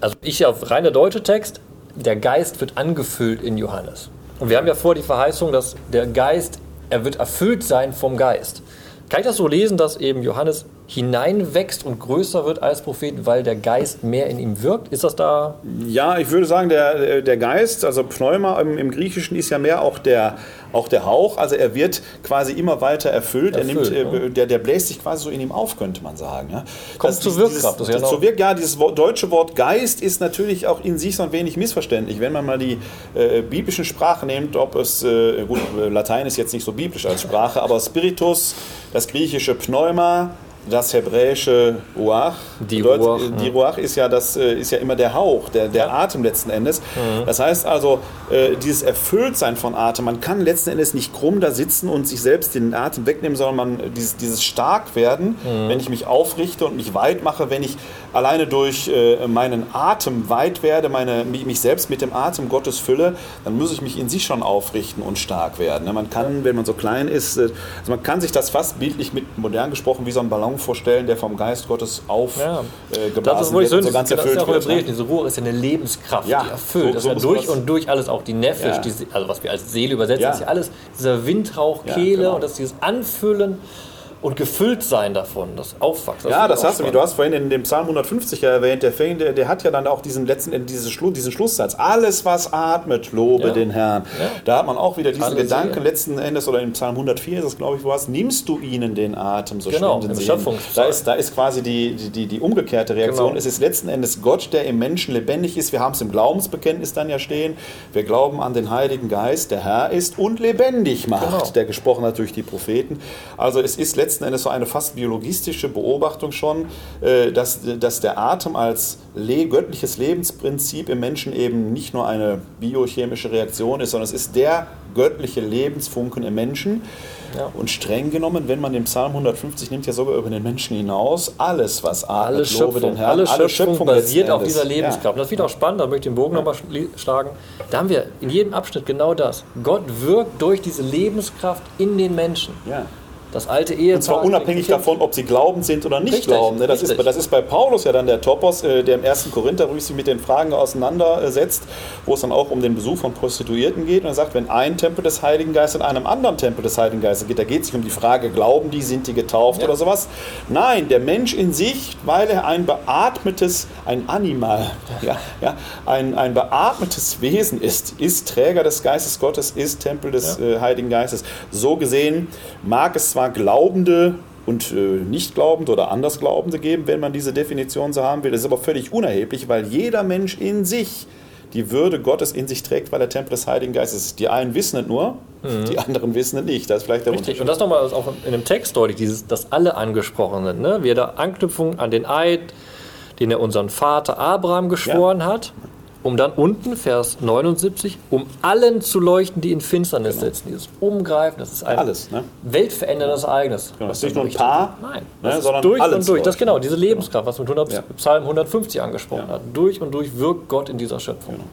Also ich auf reiner deutsche Text, der Geist wird angefüllt in Johannes. Und wir haben ja vor die Verheißung, dass der Geist, er wird erfüllt sein vom Geist. Kann ich das so lesen, dass eben Johannes hineinwächst und größer wird als Prophet, weil der Geist mehr in ihm wirkt? Ist das da Ja, ich würde sagen, der, der Geist, also Pneuma im, im Griechischen ist ja mehr auch der, auch der Hauch. Also er wird quasi immer weiter erfüllt. Erfüllt, er nimmt, ne? der, der bläst sich quasi so in ihm auf, könnte man sagen. Ja. Kommt Das- zur dieses- Wirkkraft, das ja zur Wirk- ja, dieses deutsche Wort Geist ist natürlich auch in sich so ein wenig missverständlich. Wenn man mal die äh, biblischen Sprachen nimmt, ob es, äh, gut, Latein ist jetzt nicht so biblisch als Sprache, aber Spiritus, das griechische Pneuma, das hebräische Ruach, Die bedeutet, Ruach, äh, die Ruach ist ja, das, äh, ist ja immer der Hauch, der, der Atem letzten Endes. Das heißt also, äh, dieses Erfülltsein von Atem, man kann letzten Endes nicht krumm da sitzen und sich selbst den Atem wegnehmen, sondern man, dieses, dieses Starkwerden, wenn ich mich aufrichte und mich weit mache, wenn ich alleine durch meinen Atem weit werde, meine, mich, selbst mit dem Atem Gottes fülle, dann muss ich mich in sich schon aufrichten und stark werden. ne? Man kann, wenn man so klein ist, also man kann sich das fast bildlich mit modern gesprochen wie so ein Ballon vorstellen, der vom Geist Gottes auf Ja. äh, Das ist, wo ich wird so und so ganz das ist erfüllt ja auch wird. Hebräischen. Ne? Diese Ruhe ist ja eine Lebenskraft, Ja, die erfüllt. so- das so ist ja durch und durch alles, auch die Nefesh, Ja. also was wir als Seele übersetzen, ist ja alles dieser Windhauch, Kehle genau. und das dieses Anfüllen. Und gefüllt sein davon, das Aufwachsen. Ja, das ist auch hast du, wie du hast vorhin in dem Psalm 150 ja erwähnt, der, fängt- der, der hat ja dann auch diesen letzten diese Schlu diesen Schlusssatz. Alles, was atmet, lobe Ja. den Herrn. Ja. Da hat man auch wieder diesen Alle Gedanken Seelen. letzten Endes, oder im Psalm 104 ist es, glaube ich, wo was, nimmst du ihnen den Atem, so Genau, schwimmen im sie. Da ist, da ist quasi die, die, die, die umgekehrte Reaktion. Genau. Es ist letzten Endes Gott, der im Menschen lebendig ist. Wir haben es im Glaubensbekenntnis dann ja stehen. Wir glauben an den Heiligen Geist, der Herr ist und lebendig macht, Genau. der gesprochen hat durch die Propheten. Also es ist letzten Endes so eine fast biologistische Beobachtung schon, äh, dass, dass der Atem als le göttliches Lebensprinzip im Menschen eben nicht nur eine biochemische Reaktion ist, sondern es ist der göttliche Lebensfunken im Menschen. Ja. Und streng genommen, wenn man den Psalm 150 nimmt, ja sogar über den Menschen hinaus, alles, was atmet, Alle lobe Schöpfung, den Herrn, alle Schöpfung basiert letzten auf Endes. dieser Lebenskraft. Ja. Und Das finde ich auch spannend, da möchte ich den Bogen nochmal schlagen. Da haben wir in jedem Abschnitt genau das. Gott wirkt durch diese Lebenskraft in den Menschen. Ja. Das alte Ehepaar. Und zwar unabhängig davon, ob sie glaubend sind oder nicht Richtig, glauben. ne? Das ist, das ist bei Paulus ja dann der Topos, äh, der im ersten Korintherbrief sich mit den Fragen auseinandersetzt, wo es dann auch um den Besuch von Prostituierten geht. Und er sagt, wenn ein Tempel des Heiligen Geistes in einem anderen Tempel des Heiligen Geistes geht, da geht es nicht um die Frage, glauben die, sind die getauft Ja. oder sowas. Nein, der Mensch in sich, weil er ein beatmetes, ein Animal, ja, ja, ein, ein beatmetes Wesen ist, ist Träger des Geistes Gottes, ist Tempel des äh, Heiligen Geistes. So gesehen mag es zwar Glaubende und äh, Nicht-Glaubende oder Andersglaubende geben, wenn man diese Definition so haben will. Das ist aber völlig unerheblich, weil jeder Mensch in sich die Würde Gottes in sich trägt, weil er Tempel des Heiligen Geistes ist. Die einen wissen es nur, die anderen wissen es nicht. Das ist vielleicht der Mhm. Richtig. Unterschied. Und das nochmal ist auch in dem Text deutlich, dieses, dass alle angesprochen sind. Ne? Wir da Anknüpfung an den Eid, den er unseren Vater Abraham geschworen hat, um dann unten, Vers 79, um allen zu leuchten, die in Finsternis sitzen. Dieses Umgreifen, das ist ein Alles, ne? weltveränderndes Ereignis. Genau, das Was ist nicht nur ein richtig- paar, Nein, ne, sondern durch allen und durch. Das ist genau, diese Lebenskraft, was wir mit 100, Ja. Psalm 150 angesprochen hat. Durch und durch wirkt Gott in dieser Schöpfung. Genau.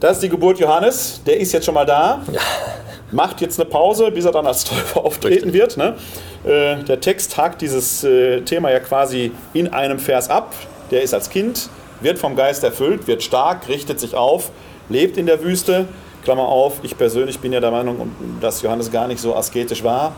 Das ist die Geburt Johannes, der ist jetzt schon mal da. Macht jetzt eine Pause, bis er dann als Täufer [laughs] auftreten wird. Ne? Äh, der Text hakt dieses äh, Thema ja quasi in einem Vers ab. Der ist als Kind, wird vom Geist erfüllt, wird stark, richtet sich auf, lebt in der Wüste. Klammer auf, ich persönlich bin ja der Meinung, dass Johannes gar nicht so asketisch war.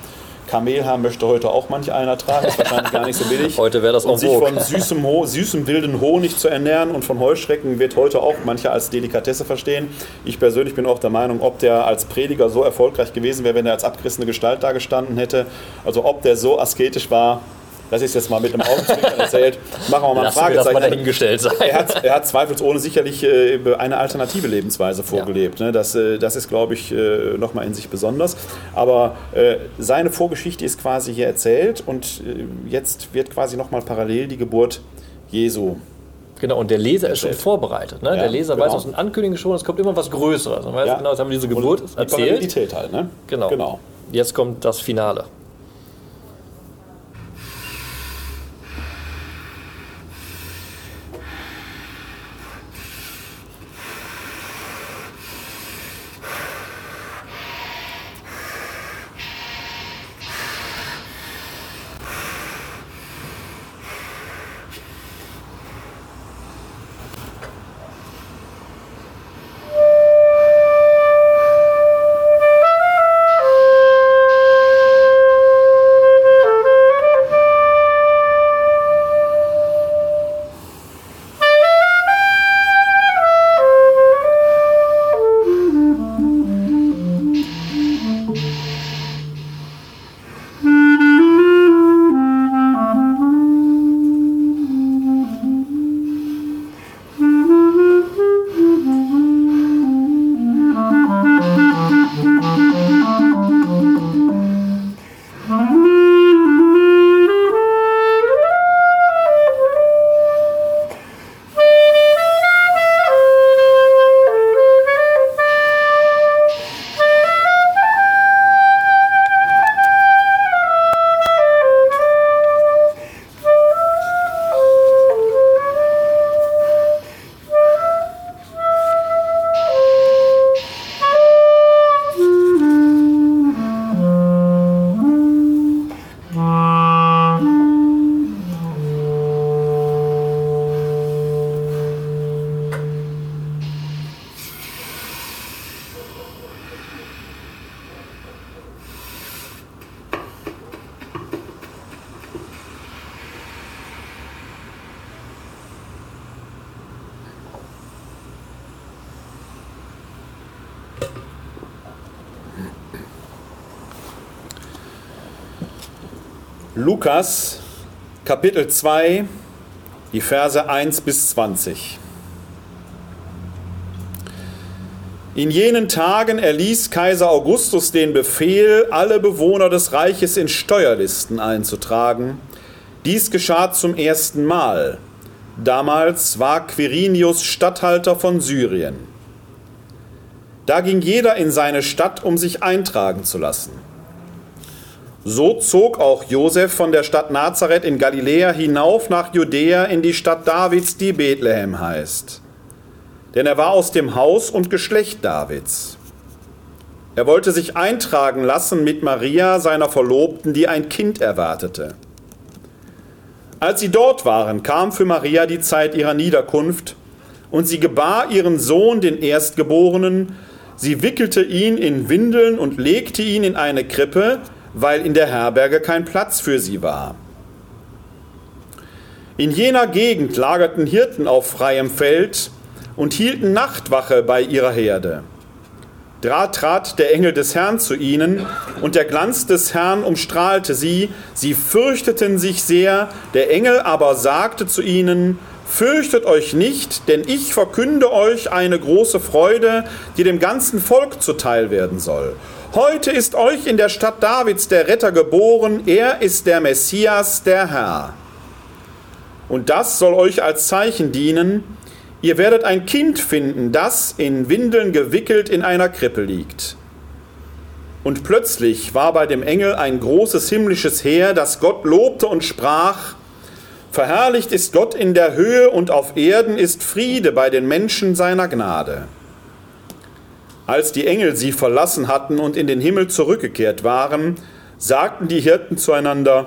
Kamelhaar möchte heute auch manch einer tragen, ist wahrscheinlich gar nicht so billig. [laughs] Heute wäre das Und en sich von süßem, süßem wilden Honig zu ernähren und von Heuschrecken wird heute auch mancher als Delikatesse verstehen. Ich persönlich bin auch der Meinung, ob der als Prediger so erfolgreich gewesen wäre, wenn er als abgerissene Gestalt da gestanden hätte, also ob der so asketisch war, das ist jetzt mal mit einem Augenzwinkern erzählt. Machen wir mal ein das mal Fragezeichen. dahingestellt sein. Er hat, er hat zweifelsohne sicherlich äh, eine alternative Lebensweise vorgelebt. Ne? Das, äh, das ist, glaube ich, äh, nochmal in sich besonders. Aber seine Vorgeschichte ist quasi hier erzählt und jetzt wird quasi nochmal parallel die Geburt Jesu. Genau, und der Leser ist schon vorbereitet. Ne? Ja, der Leser genau. weiß aus den Ankündigungen schon, es kommt immer was Größeres. Man weiß Ja. genau, jetzt haben wir diese Geburt Und die erzählt. Parallelität halt. Ne? Genau. genau. Jetzt kommt das Finale. Lukas Kapitel 2, die Verse 1 bis 20. In jenen Tagen erließ Kaiser Augustus den Befehl, alle Bewohner des Reiches in Steuerlisten einzutragen. Dies geschah zum ersten Mal. Damals war Quirinius Statthalter von Syrien. Da ging jeder in seine Stadt, um sich eintragen zu lassen. So zog auch Josef von der Stadt Nazareth in Galiläa hinauf nach Judäa in die Stadt Davids, die Bethlehem heißt denn er war aus dem Haus und Geschlecht Davids. Er wollte sich eintragen lassen mit Maria, seiner Verlobten, die ein Kind erwartete. Als sie dort waren, kam für Maria die Zeit ihrer Niederkunft, und sie gebar ihren Sohn, den Erstgeborenen, sie wickelte ihn in Windeln und legte ihn in eine Krippe, weil in der Herberge kein Platz für sie war. In jener Gegend lagerten Hirten auf freiem Feld, und hielten Nachtwache bei ihrer Herde. Da trat der Engel des Herrn zu ihnen, und der Glanz des Herrn umstrahlte sie. Sie fürchteten sich sehr, der Engel aber sagte zu ihnen, Fürchtet euch nicht, denn ich verkünde euch eine große Freude, die dem ganzen Volk zuteil werden soll. Heute ist euch in der Stadt Davids der Retter geboren, er ist der Messias, der Herr. Und das soll euch als Zeichen dienen, Ihr werdet ein Kind finden, das in Windeln gewickelt in einer Krippe liegt. Und plötzlich war bei dem Engel ein großes himmlisches Heer, das Gott lobte und sprach, Verherrlicht ist Gott in der Höhe und auf Erden ist Friede bei den Menschen seiner Gnade. Als die Engel sie verlassen hatten und in den Himmel zurückgekehrt waren, sagten die Hirten zueinander,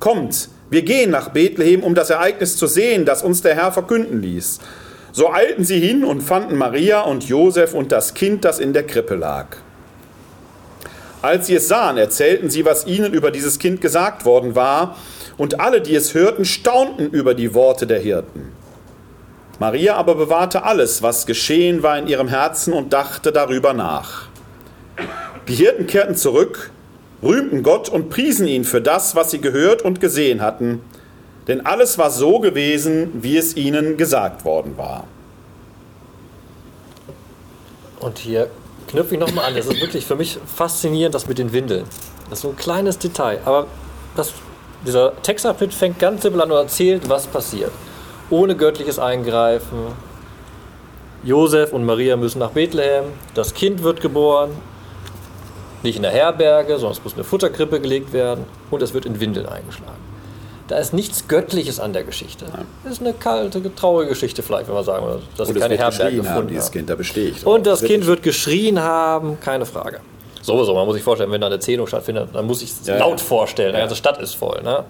Kommt, wir gehen nach Bethlehem, um das Ereignis zu sehen, das uns der Herr verkünden ließ. So eilten sie hin und fanden Maria und Josef und das Kind, das in der Krippe lag. Als sie es sahen, erzählten sie, was ihnen über dieses Kind gesagt worden war, und alle, die es hörten, staunten über die Worte der Hirten. Maria aber bewahrte alles, was geschehen war in ihrem Herzen und dachte darüber nach. Die Hirten kehrten zurück, rühmten Gott und priesen ihn für das, was sie gehört und gesehen hatten, denn alles war so gewesen, wie es ihnen gesagt worden war. Und hier knüpfe ich nochmal an. Das ist wirklich für mich faszinierend, das mit den Windeln. Das ist so ein kleines Detail. Aber das, dieser Textabschnitt fängt ganz simpel an und erzählt, was passiert. Ohne göttliches Eingreifen. Josef und Maria müssen nach Bethlehem. Das Kind wird geboren. Nicht in der Herberge, sondern es muss in eine Futterkrippe gelegt werden. Und es wird in Windeln eingeschlagen. Da ist nichts Göttliches an der Geschichte. Das ist eine kalte, traurige Geschichte vielleicht, wenn man sagen will, dass sie keine Herberge gefunden haben. Dieses Kind, da besteht. Und das Kind wird geschrien haben, keine Frage. Sowieso, man muss sich vorstellen, wenn da eine Zählung stattfindet, dann muss ich es ja, laut ja. vorstellen. Die ganze Stadt ist voll. Ne?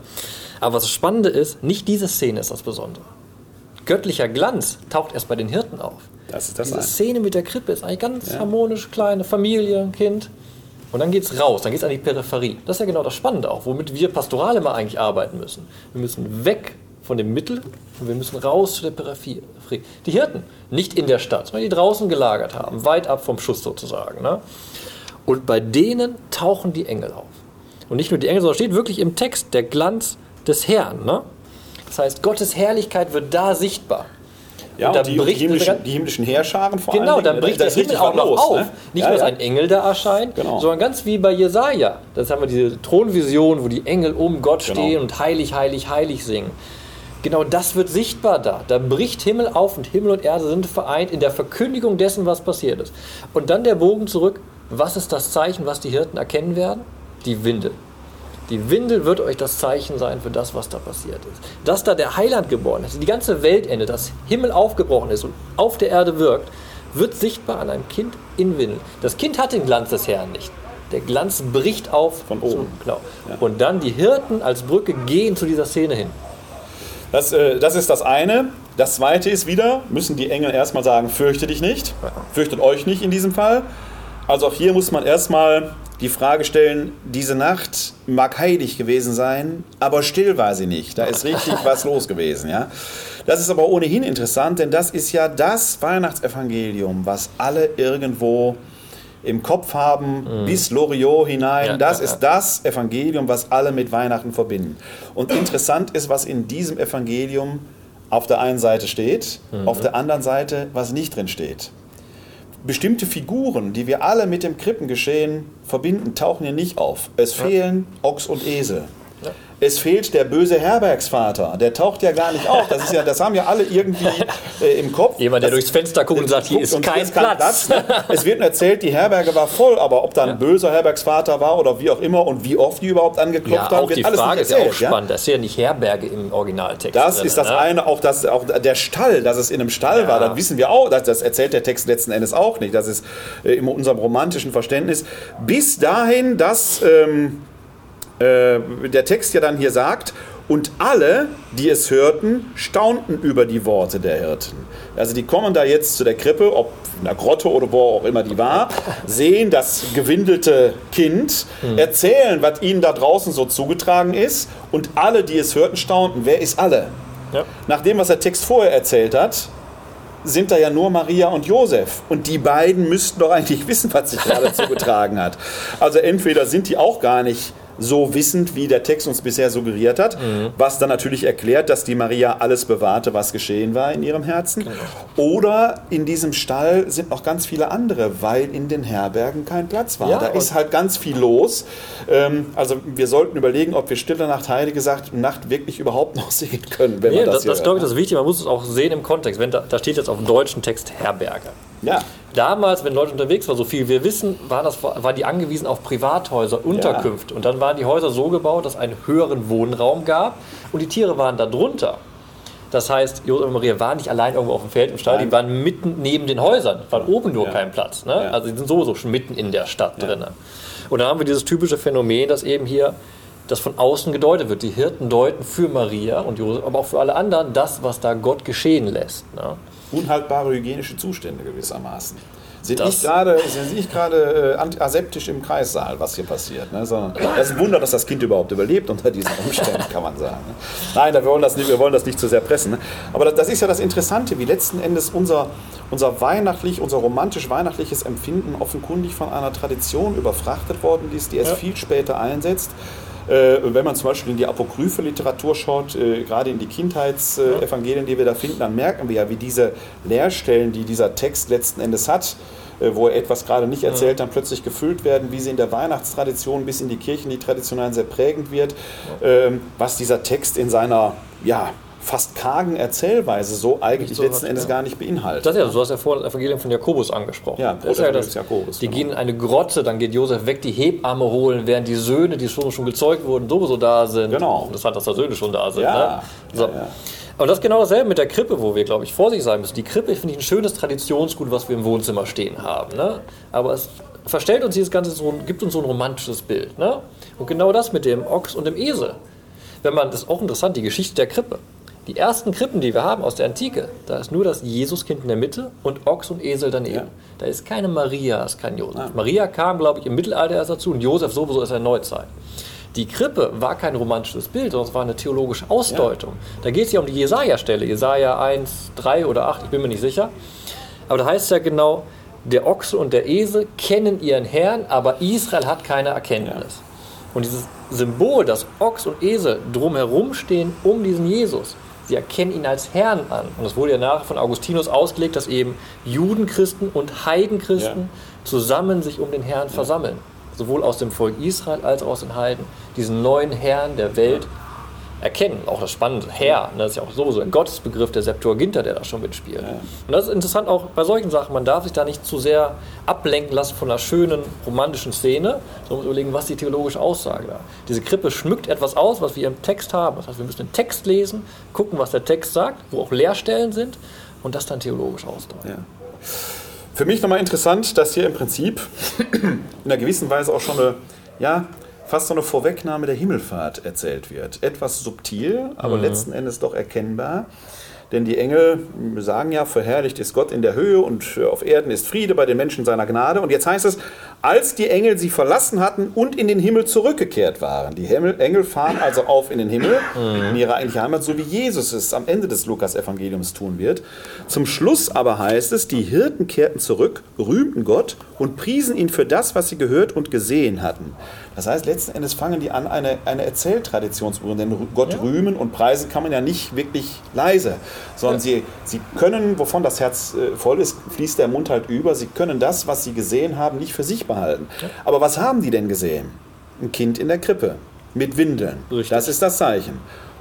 Aber was das Spannende ist, nicht diese Szene ist das Besondere. Göttlicher Glanz taucht erst bei den Hirten auf. Das ist das Diese Szene mit der Krippe ist eigentlich ganz ja. harmonisch, kleine Familie, Kind. Und dann geht es raus, dann geht es an die Peripherie. Das ist ja genau das Spannende auch, womit wir pastoral immer eigentlich arbeiten müssen. Wir müssen weg von dem Mittel und wir müssen raus zu der Peripherie. Die Hirten, nicht in der Stadt, sondern die draußen gelagert haben, weit ab vom Schuss sozusagen. Ne? Und bei denen tauchen die Engel auf. Und nicht nur die Engel, sondern steht wirklich im Text der Glanz des Herrn. Ne? Das heißt, Gottes Herrlichkeit wird da sichtbar. Ja, und, und die, bricht, die, himmlischen, die, himmlischen, Heerscharen vor Genau, dann bricht der Himmel auch noch los, auf. Ne? Nicht ja, nur, dass ja. ein Engel da erscheint, genau. sondern ganz wie bei Jesaja. Das haben wir diese Thronvision, wo die Engel um Gott genau. stehen und heilig, heilig, heilig singen. Genau das wird sichtbar da. Da bricht Himmel auf und Himmel und Erde sind vereint in der Verkündigung dessen, was passiert ist. Und dann der Bogen zurück. Was ist das Zeichen, was die Hirten erkennen werden? Die Winde. Die Windel wird euch das Zeichen sein für das, was da passiert ist. Dass da der Heiland geboren ist, die ganze Welt endet, dass Himmel aufgebrochen ist und auf der Erde wirkt, wird sichtbar an einem Kind in Windel. Das Kind hat den Glanz des Herrn nicht. Der Glanz bricht auf von oben. Genau. Ja. Und dann die Hirten als Brücke gehen zu dieser Szene hin. Das, äh, das ist das eine. Das zweite ist wieder, müssen die Engel erstmal sagen, fürchte dich nicht, fürchtet euch nicht in diesem Fall. Also auch hier muss man erstmal die Frage stellen, diese Nacht mag heilig gewesen sein, aber still war sie nicht. Da ist richtig was los gewesen. Ja? Das ist aber ohnehin interessant, denn das ist ja das Weihnachtsevangelium, was alle irgendwo im Kopf haben, bis Loriot hinein. Ja, das ja, ist das Evangelium, was alle mit Weihnachten verbinden. Und interessant ist, was in diesem Evangelium auf der einen Seite steht, auf der anderen Seite, was nicht drin steht. Bestimmte Figuren, die wir alle mit dem Krippengeschehen verbinden, tauchen hier nicht auf. Es fehlen Ochs und Esel. Es fehlt der böse Herbergsvater, der taucht ja gar nicht auf. Das, ist ja, das haben ja alle irgendwie äh, im Kopf. Jemand, der das, durchs Fenster guckt und sagt, hier ist kein Platz. ne? Es wird nur erzählt, die Herberge war voll, aber ob da ein böser Herbergsvater war oder wie auch immer und wie oft die überhaupt angeklopft Ja, haben, wird die alles Frage nicht ist ja erzählt. auch spannend. Das ist ja nicht Herberge im Originaltext. Das drin, ist das ne? eine, auch, das, auch der Stall, dass es in einem Stall war, das wissen wir auch, das, das erzählt der Text letzten Endes auch nicht. Das ist äh, in unserem romantischen Verständnis. Bis dahin, dass ähm, äh, der Text ja dann hier sagt, und alle, die es hörten, staunten über die Worte der Hirten. Also die kommen da jetzt zu der Krippe, ob in der Grotte oder wo auch immer die war, sehen das gewindelte Kind, erzählen, was ihnen da draußen so zugetragen ist und alle, die es hörten, staunten. Wer ist alle? Ja. Nach dem, was der Text vorher erzählt hat, sind da ja nur Maria und Josef. Und die beiden müssten doch eigentlich [laughs] wissen, was sich gerade zugetragen hat. Also entweder sind die auch gar nicht so wissend, wie der Text uns bisher suggeriert hat, was dann natürlich erklärt, dass die Maria alles bewahrte, was geschehen war in ihrem Herzen. Oder in diesem Stall sind noch ganz viele andere, weil in den Herbergen kein Platz war. Ja, da ist halt ganz viel los. Ähm, also wir sollten überlegen, ob wir Stille Nacht, Heilige gesagt, Nacht wirklich überhaupt noch [laughs] sehen können, wenn Nee, man das, das, das glaube ich, das ist wichtig. Man muss es auch sehen im Kontext. Wenn da, da steht jetzt auf dem deutschen Text Herberge. Ja. Damals, wenn Leute unterwegs waren, so viel wir wissen, war das, waren die angewiesen auf Privathäuser, Unterkünfte. Und dann waren die Häuser so gebaut, dass es einen höheren Wohnraum gab und die Tiere waren da drunter. Das heißt, Josef und Maria waren nicht allein irgendwo auf dem Feld im Stall, die waren mitten neben den Häusern, waren oben nur Ja. kein Platz. Ne? Ja. Also die sind sowieso schon mitten in der Stadt drin. Und dann haben wir dieses typische Phänomen, dass eben hier das von außen gedeutet wird. Die Hirten deuten für Maria und Josef, aber auch für alle anderen das, was da Gott geschehen lässt. Ne? Unhaltbare hygienische Zustände gewissermaßen. Sind Das- nicht gerade, sind nicht gerade äh, aseptisch im Kreissaal, was hier passiert. Ne? Sondern das ist ein Wunder, dass das Kind überhaupt überlebt unter diesen Umständen, kann man sagen. Ne? Nein, wir wollen, das nicht, wir wollen das nicht zu sehr pressen. Ne? Aber das, das ist ja das Interessante, wie letzten Endes unser, unser weihnachtlich, unser romantisch-weihnachtliches Empfinden offenkundig von einer Tradition überfrachtet worden ist, die erst Ja. viel später einsetzt. Äh, wenn man zum Beispiel in die apokryphe Literatur schaut, äh, gerade in die Kindheitsevangelien, die wir da finden, dann merken wir ja, wie diese Leerstellen, die dieser Text letzten Endes hat, äh, wo er etwas gerade nicht erzählt, dann plötzlich gefüllt werden, wie sie in der Weihnachtstradition bis in die Kirchen, die traditionell sehr prägend wird, ähm, was dieser Text in seiner ja, fast kargen Erzählweise so eigentlich so letzten hat, Endes ja. gar nicht beinhaltet. Das ist ja, du hast ja vorhin das Evangelium von Jakobus angesprochen. Ja, Das ist ja das, Jakobus, die genau. gehen in eine Grotte, dann geht Josef weg, die Hebamme holen, während die Söhne, die schon, schon gezeugt wurden, sowieso da sind. Genau. Interessant, dass da Söhne schon da sind. Ja, Ne? So. ja, ja. Und das ist genau dasselbe mit der Krippe, wo wir, glaube ich, vorsichtig sein müssen. Die Krippe finde ich ein schönes Traditionsgut, was wir im Wohnzimmer stehen haben. Ne? Aber es verstellt uns dieses Ganze so, gibt uns so ein romantisches Bild. Ne? Und genau das mit dem Ochs und dem Esel. Wenn man, das ist auch interessant, die Geschichte der Krippe. Die ersten Krippen, die wir haben aus der Antike, da ist nur das Jesuskind in der Mitte und Ochs und Esel daneben. Ja. Da ist keine Maria, ist kein Josef. Maria kam, glaube ich, im Mittelalter erst dazu und Josef sowieso ist in der Neuzeit. Die Krippe war kein romantisches Bild, sondern es war eine theologische Ausdeutung. Da geht es ja um die Jesaja-Stelle, Jesaja 1, 3 oder 8, ich bin mir nicht sicher. Aber da heißt es ja genau, der Ochse und der Esel kennen ihren Herrn, aber Israel hat keine Erkenntnis. Und dieses Symbol, dass Ochs und Esel drumherum stehen um diesen Jesus, sie erkennen ihn als Herrn an. Und das wurde ja nachher von Augustinus ausgelegt, dass eben Judenchristen und Heidenchristen Ja. zusammen sich um den Herrn versammeln. Sowohl aus dem Volk Israel als auch aus den Heiden. Diesen neuen Herrn der Welt erkennen. Auch das Spannende, Herr, ne, das ist ja auch sowieso ein Gottesbegriff der Septuaginta, der da schon mitspielt. Und das ist interessant auch bei solchen Sachen. Man darf sich da nicht zu sehr ablenken lassen von einer schönen romantischen Szene, sondern muss überlegen, was die theologische Aussage da. Diese Krippe schmückt etwas aus, was wir im Text haben. Das heißt, wir müssen den Text lesen, gucken, was der Text sagt, wo auch Leerstellen sind und das dann theologisch ausdeuten. Ja. Für mich nochmal interessant, dass hier im Prinzip in einer gewissen Weise auch schon eine, ja, fast so eine Vorwegnahme der Himmelfahrt erzählt wird. Etwas subtil, aber letzten Endes doch erkennbar. Denn die Engel sagen ja, verherrlicht ist Gott in der Höhe und auf Erden ist Friede bei den Menschen seiner Gnade. Und jetzt heißt es, als die Engel sie verlassen hatten und in den Himmel zurückgekehrt waren. Die Engel fahren also auf in den Himmel, in ihre eigentliche Heimat, so wie Jesus es am Ende des Lukas-Evangeliums tun wird. Zum Schluss aber heißt es, die Hirten kehrten zurück, rühmten Gott und priesen ihn für das, was sie gehört und gesehen hatten. Das heißt, letzten Endes fangen die an, eine, eine Erzähltradition zu berühren. Denn Gott rühmen und preisen kann man ja nicht wirklich leise, sondern sie, sie können, wovon das Herz äh, voll ist, fließt der Mund halt über. Sie können das, was sie gesehen haben, nicht für sich behalten. Aber was haben die denn gesehen? Ein Kind in der Krippe mit Windeln. Richtig. Das ist das Zeichen.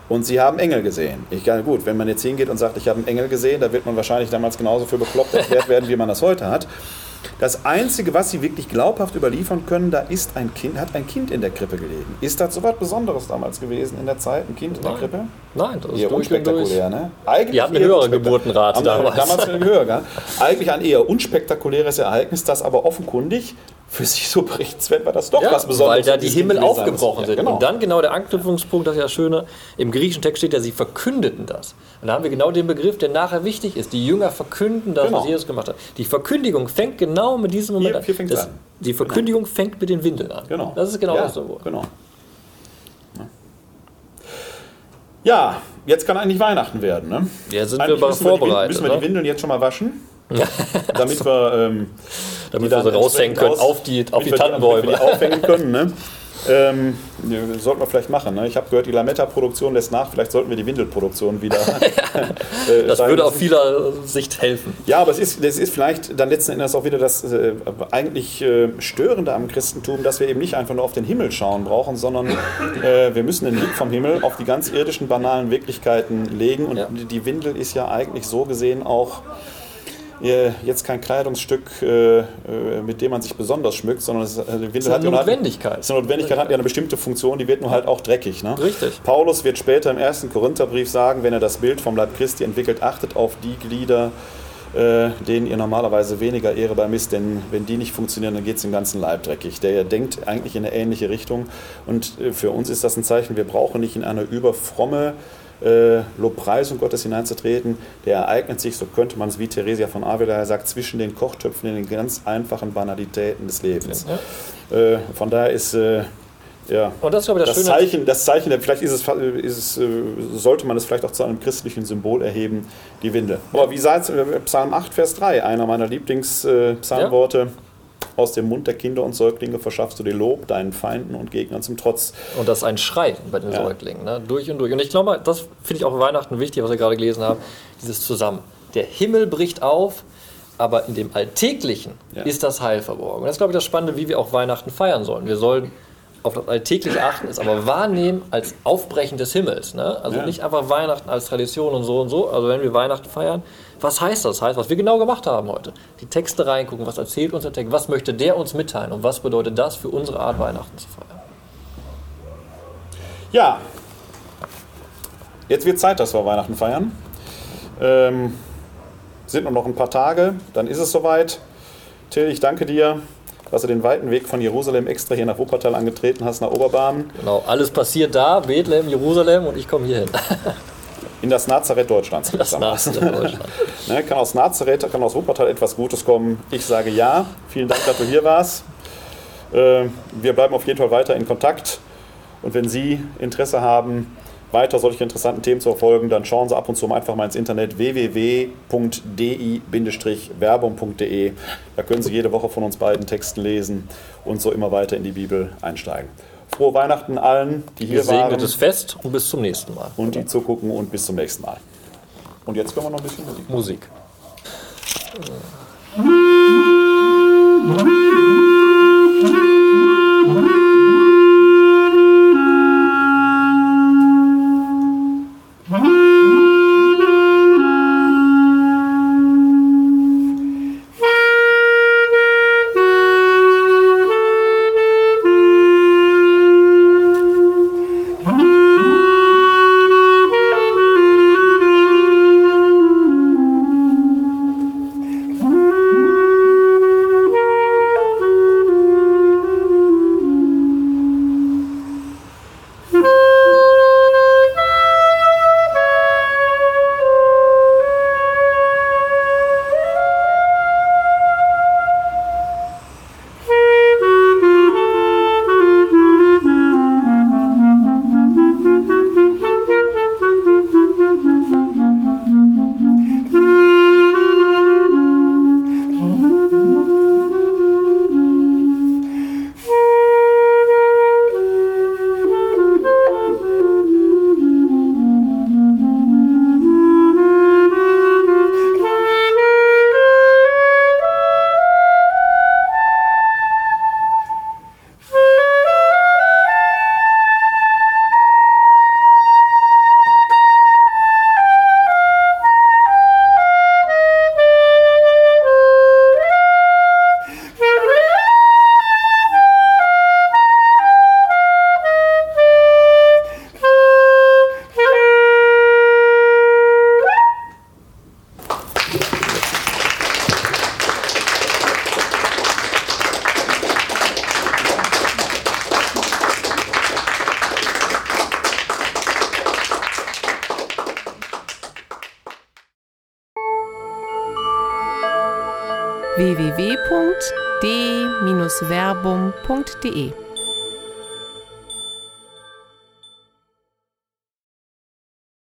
Und sie haben Engel gesehen. Ich, ja, gut, wenn man jetzt hingeht und sagt, ich habe einen Engel gesehen, da wird man wahrscheinlich damals genauso für bekloppt erklärt werden, wie man das heute hat. Das Einzige, was sie wirklich glaubhaft überliefern können, da ist ein Kind, hat ein Kind in der Krippe gelegen. Ist das so was Besonderes damals gewesen in der Zeit, ein Kind in der Nein. Krippe? Nein, das ist Eher unspektakulär, ne? Eigentlich Die hatten eine höhere Geburtenrate damals. Damals [laughs] eine höhere, gell? Eigentlich ein eher unspektakuläres Ereignis, das aber offenkundig für sich so berichtenswert war, das doch Ja, was Besonderes weil da die Himmel aufgebrochen sind. Ja, genau. Und dann genau der Anknüpfungspunkt, das ist ja das Schöne, im griechischen Text steht ja, sie verkündeten das. Und da haben wir genau den Begriff, der nachher wichtig ist. Die Jünger verkünden das, Genau. was Jesus gemacht hat. Die Verkündigung fängt genau mit diesem Moment Hier- hier fängt's Das- an. Die Verkündigung fängt mit den Windeln an. Genau. Das ist genau ja, das Symbol. Genau. Ja, jetzt kann eigentlich Weihnachten werden. Ne? Ja, sind eigentlich wir müssen wir die Win- vorbereitet. Müssen wir die? Windeln jetzt schon mal waschen? [laughs] damit wir, ähm, Damit die wir sie raushängen können auf die, auf die Tannenbäume. wir die aufhängen können. Ne? [laughs] Ähm, sollten wir vielleicht machen. Ne? Ich habe gehört, die Lametta-Produktion lässt nach. Vielleicht sollten wir die Windelproduktion wieder. [laughs] äh, Das würde auf vieler Sicht helfen. Ja, aber es ist, das ist vielleicht dann letzten Endes auch wieder das äh, eigentlich äh, Störende am Christentum, dass wir eben nicht einfach nur auf den Himmel schauen brauchen, sondern äh, wir müssen den Blick vom Himmel auf die ganz irdischen, banalen Wirklichkeiten legen. Und Ja. die Windel ist ja eigentlich so gesehen auch jetzt kein Kleidungsstück, äh, äh, mit dem man sich besonders schmückt, sondern es, äh, Windel ist eine hat Notwendigkeit. ist eine Notwendigkeit, hat ja eine bestimmte Funktion, die wird nur halt auch dreckig. Ne? Richtig. Paulus wird später im ersten Korintherbrief sagen, wenn er das Bild vom Leib Christi entwickelt, achtet auf die Glieder, äh, denen ihr normalerweise weniger Ehre beimisst, denn wenn die nicht funktionieren, dann geht es dem ganzen Leib dreckig. Der denkt eigentlich in eine ähnliche Richtung und äh, für uns ist das ein Zeichen, wir brauchen nicht in eine überfromme äh, Lobpreisung Gottes hineinzutreten. Der ereignet sich, so könnte man es wie Theresia von Avila sagt, zwischen den Kochtöpfen in den ganz einfachen Banalitäten des Lebens. Äh, von daher ist äh, ja, Und das ist, glaube ich, das, das Schöne. Zeichen, das Zeichen, vielleicht ist es, ist es, äh, sollte man es vielleicht auch zu einem christlichen Symbol erheben, die Winde. Aber wie sagt Psalm 8, Vers 3, einer meiner Lieblingspsalmworte, aus dem Mund der Kinder und Säuglinge verschaffst du dir Lob, deinen Feinden und Gegnern zum Trotz. Und das ist ein Schrei bei den Ja. Säuglingen, ne? durch und durch. Und ich glaube, das finde ich auch Weihnachten wichtig, was wir gerade gelesen haben, dieses Zusammen. Der Himmel bricht auf, aber in dem Alltäglichen Ja. ist das Heil verborgen. Und das ist, glaube ich, das Spannende, wie wir auch Weihnachten feiern sollen. Wir sollen auf das Alltägliche achten, es aber wahrnehmen als Aufbrechen des Himmels. Ne? Also Ja. nicht einfach Weihnachten als Tradition und so und so. Also wenn wir Weihnachten feiern, was heißt das? Heißt, was wir genau gemacht haben heute. Die Texte reingucken, was erzählt uns der Text, was möchte der uns mitteilen und was bedeutet das für unsere Art, Weihnachten zu feiern. Ja, jetzt wird Zeit, dass wir Weihnachten feiern. Ähm, sind nur noch ein paar Tage, dann ist es soweit. Till, ich danke dir, dass du den weiten Weg von Jerusalem extra hier nach Wuppertal angetreten hast, nach Oberbahn, Genau, alles passiert da, Bethlehem, Jerusalem und ich komme hier hin. [laughs] in das Nazareth Deutschlands. Das. Nazareth Deutschland. [laughs] Ne, kann aus Nazareth, kann aus Wuppertal etwas Gutes kommen. Ich sage ja. Vielen Dank, dass du hier warst. Äh, wir bleiben auf jeden Fall weiter in Kontakt. Und wenn Sie Interesse haben, weiter solche interessanten Themen zu verfolgen, dann schauen Sie ab und zu mal einfach mal ins Internet www.di-werbung.de. Da können Sie jede Woche von uns beiden Texten lesen und so immer weiter in die Bibel einsteigen. Frohe Weihnachten allen, die hier waren Gesegnetes Fest und bis zum nächsten Mal. und die zugucken und bis zum nächsten Mal. Und jetzt können wir noch ein bisschen Musik. Musik. www.ftf.de.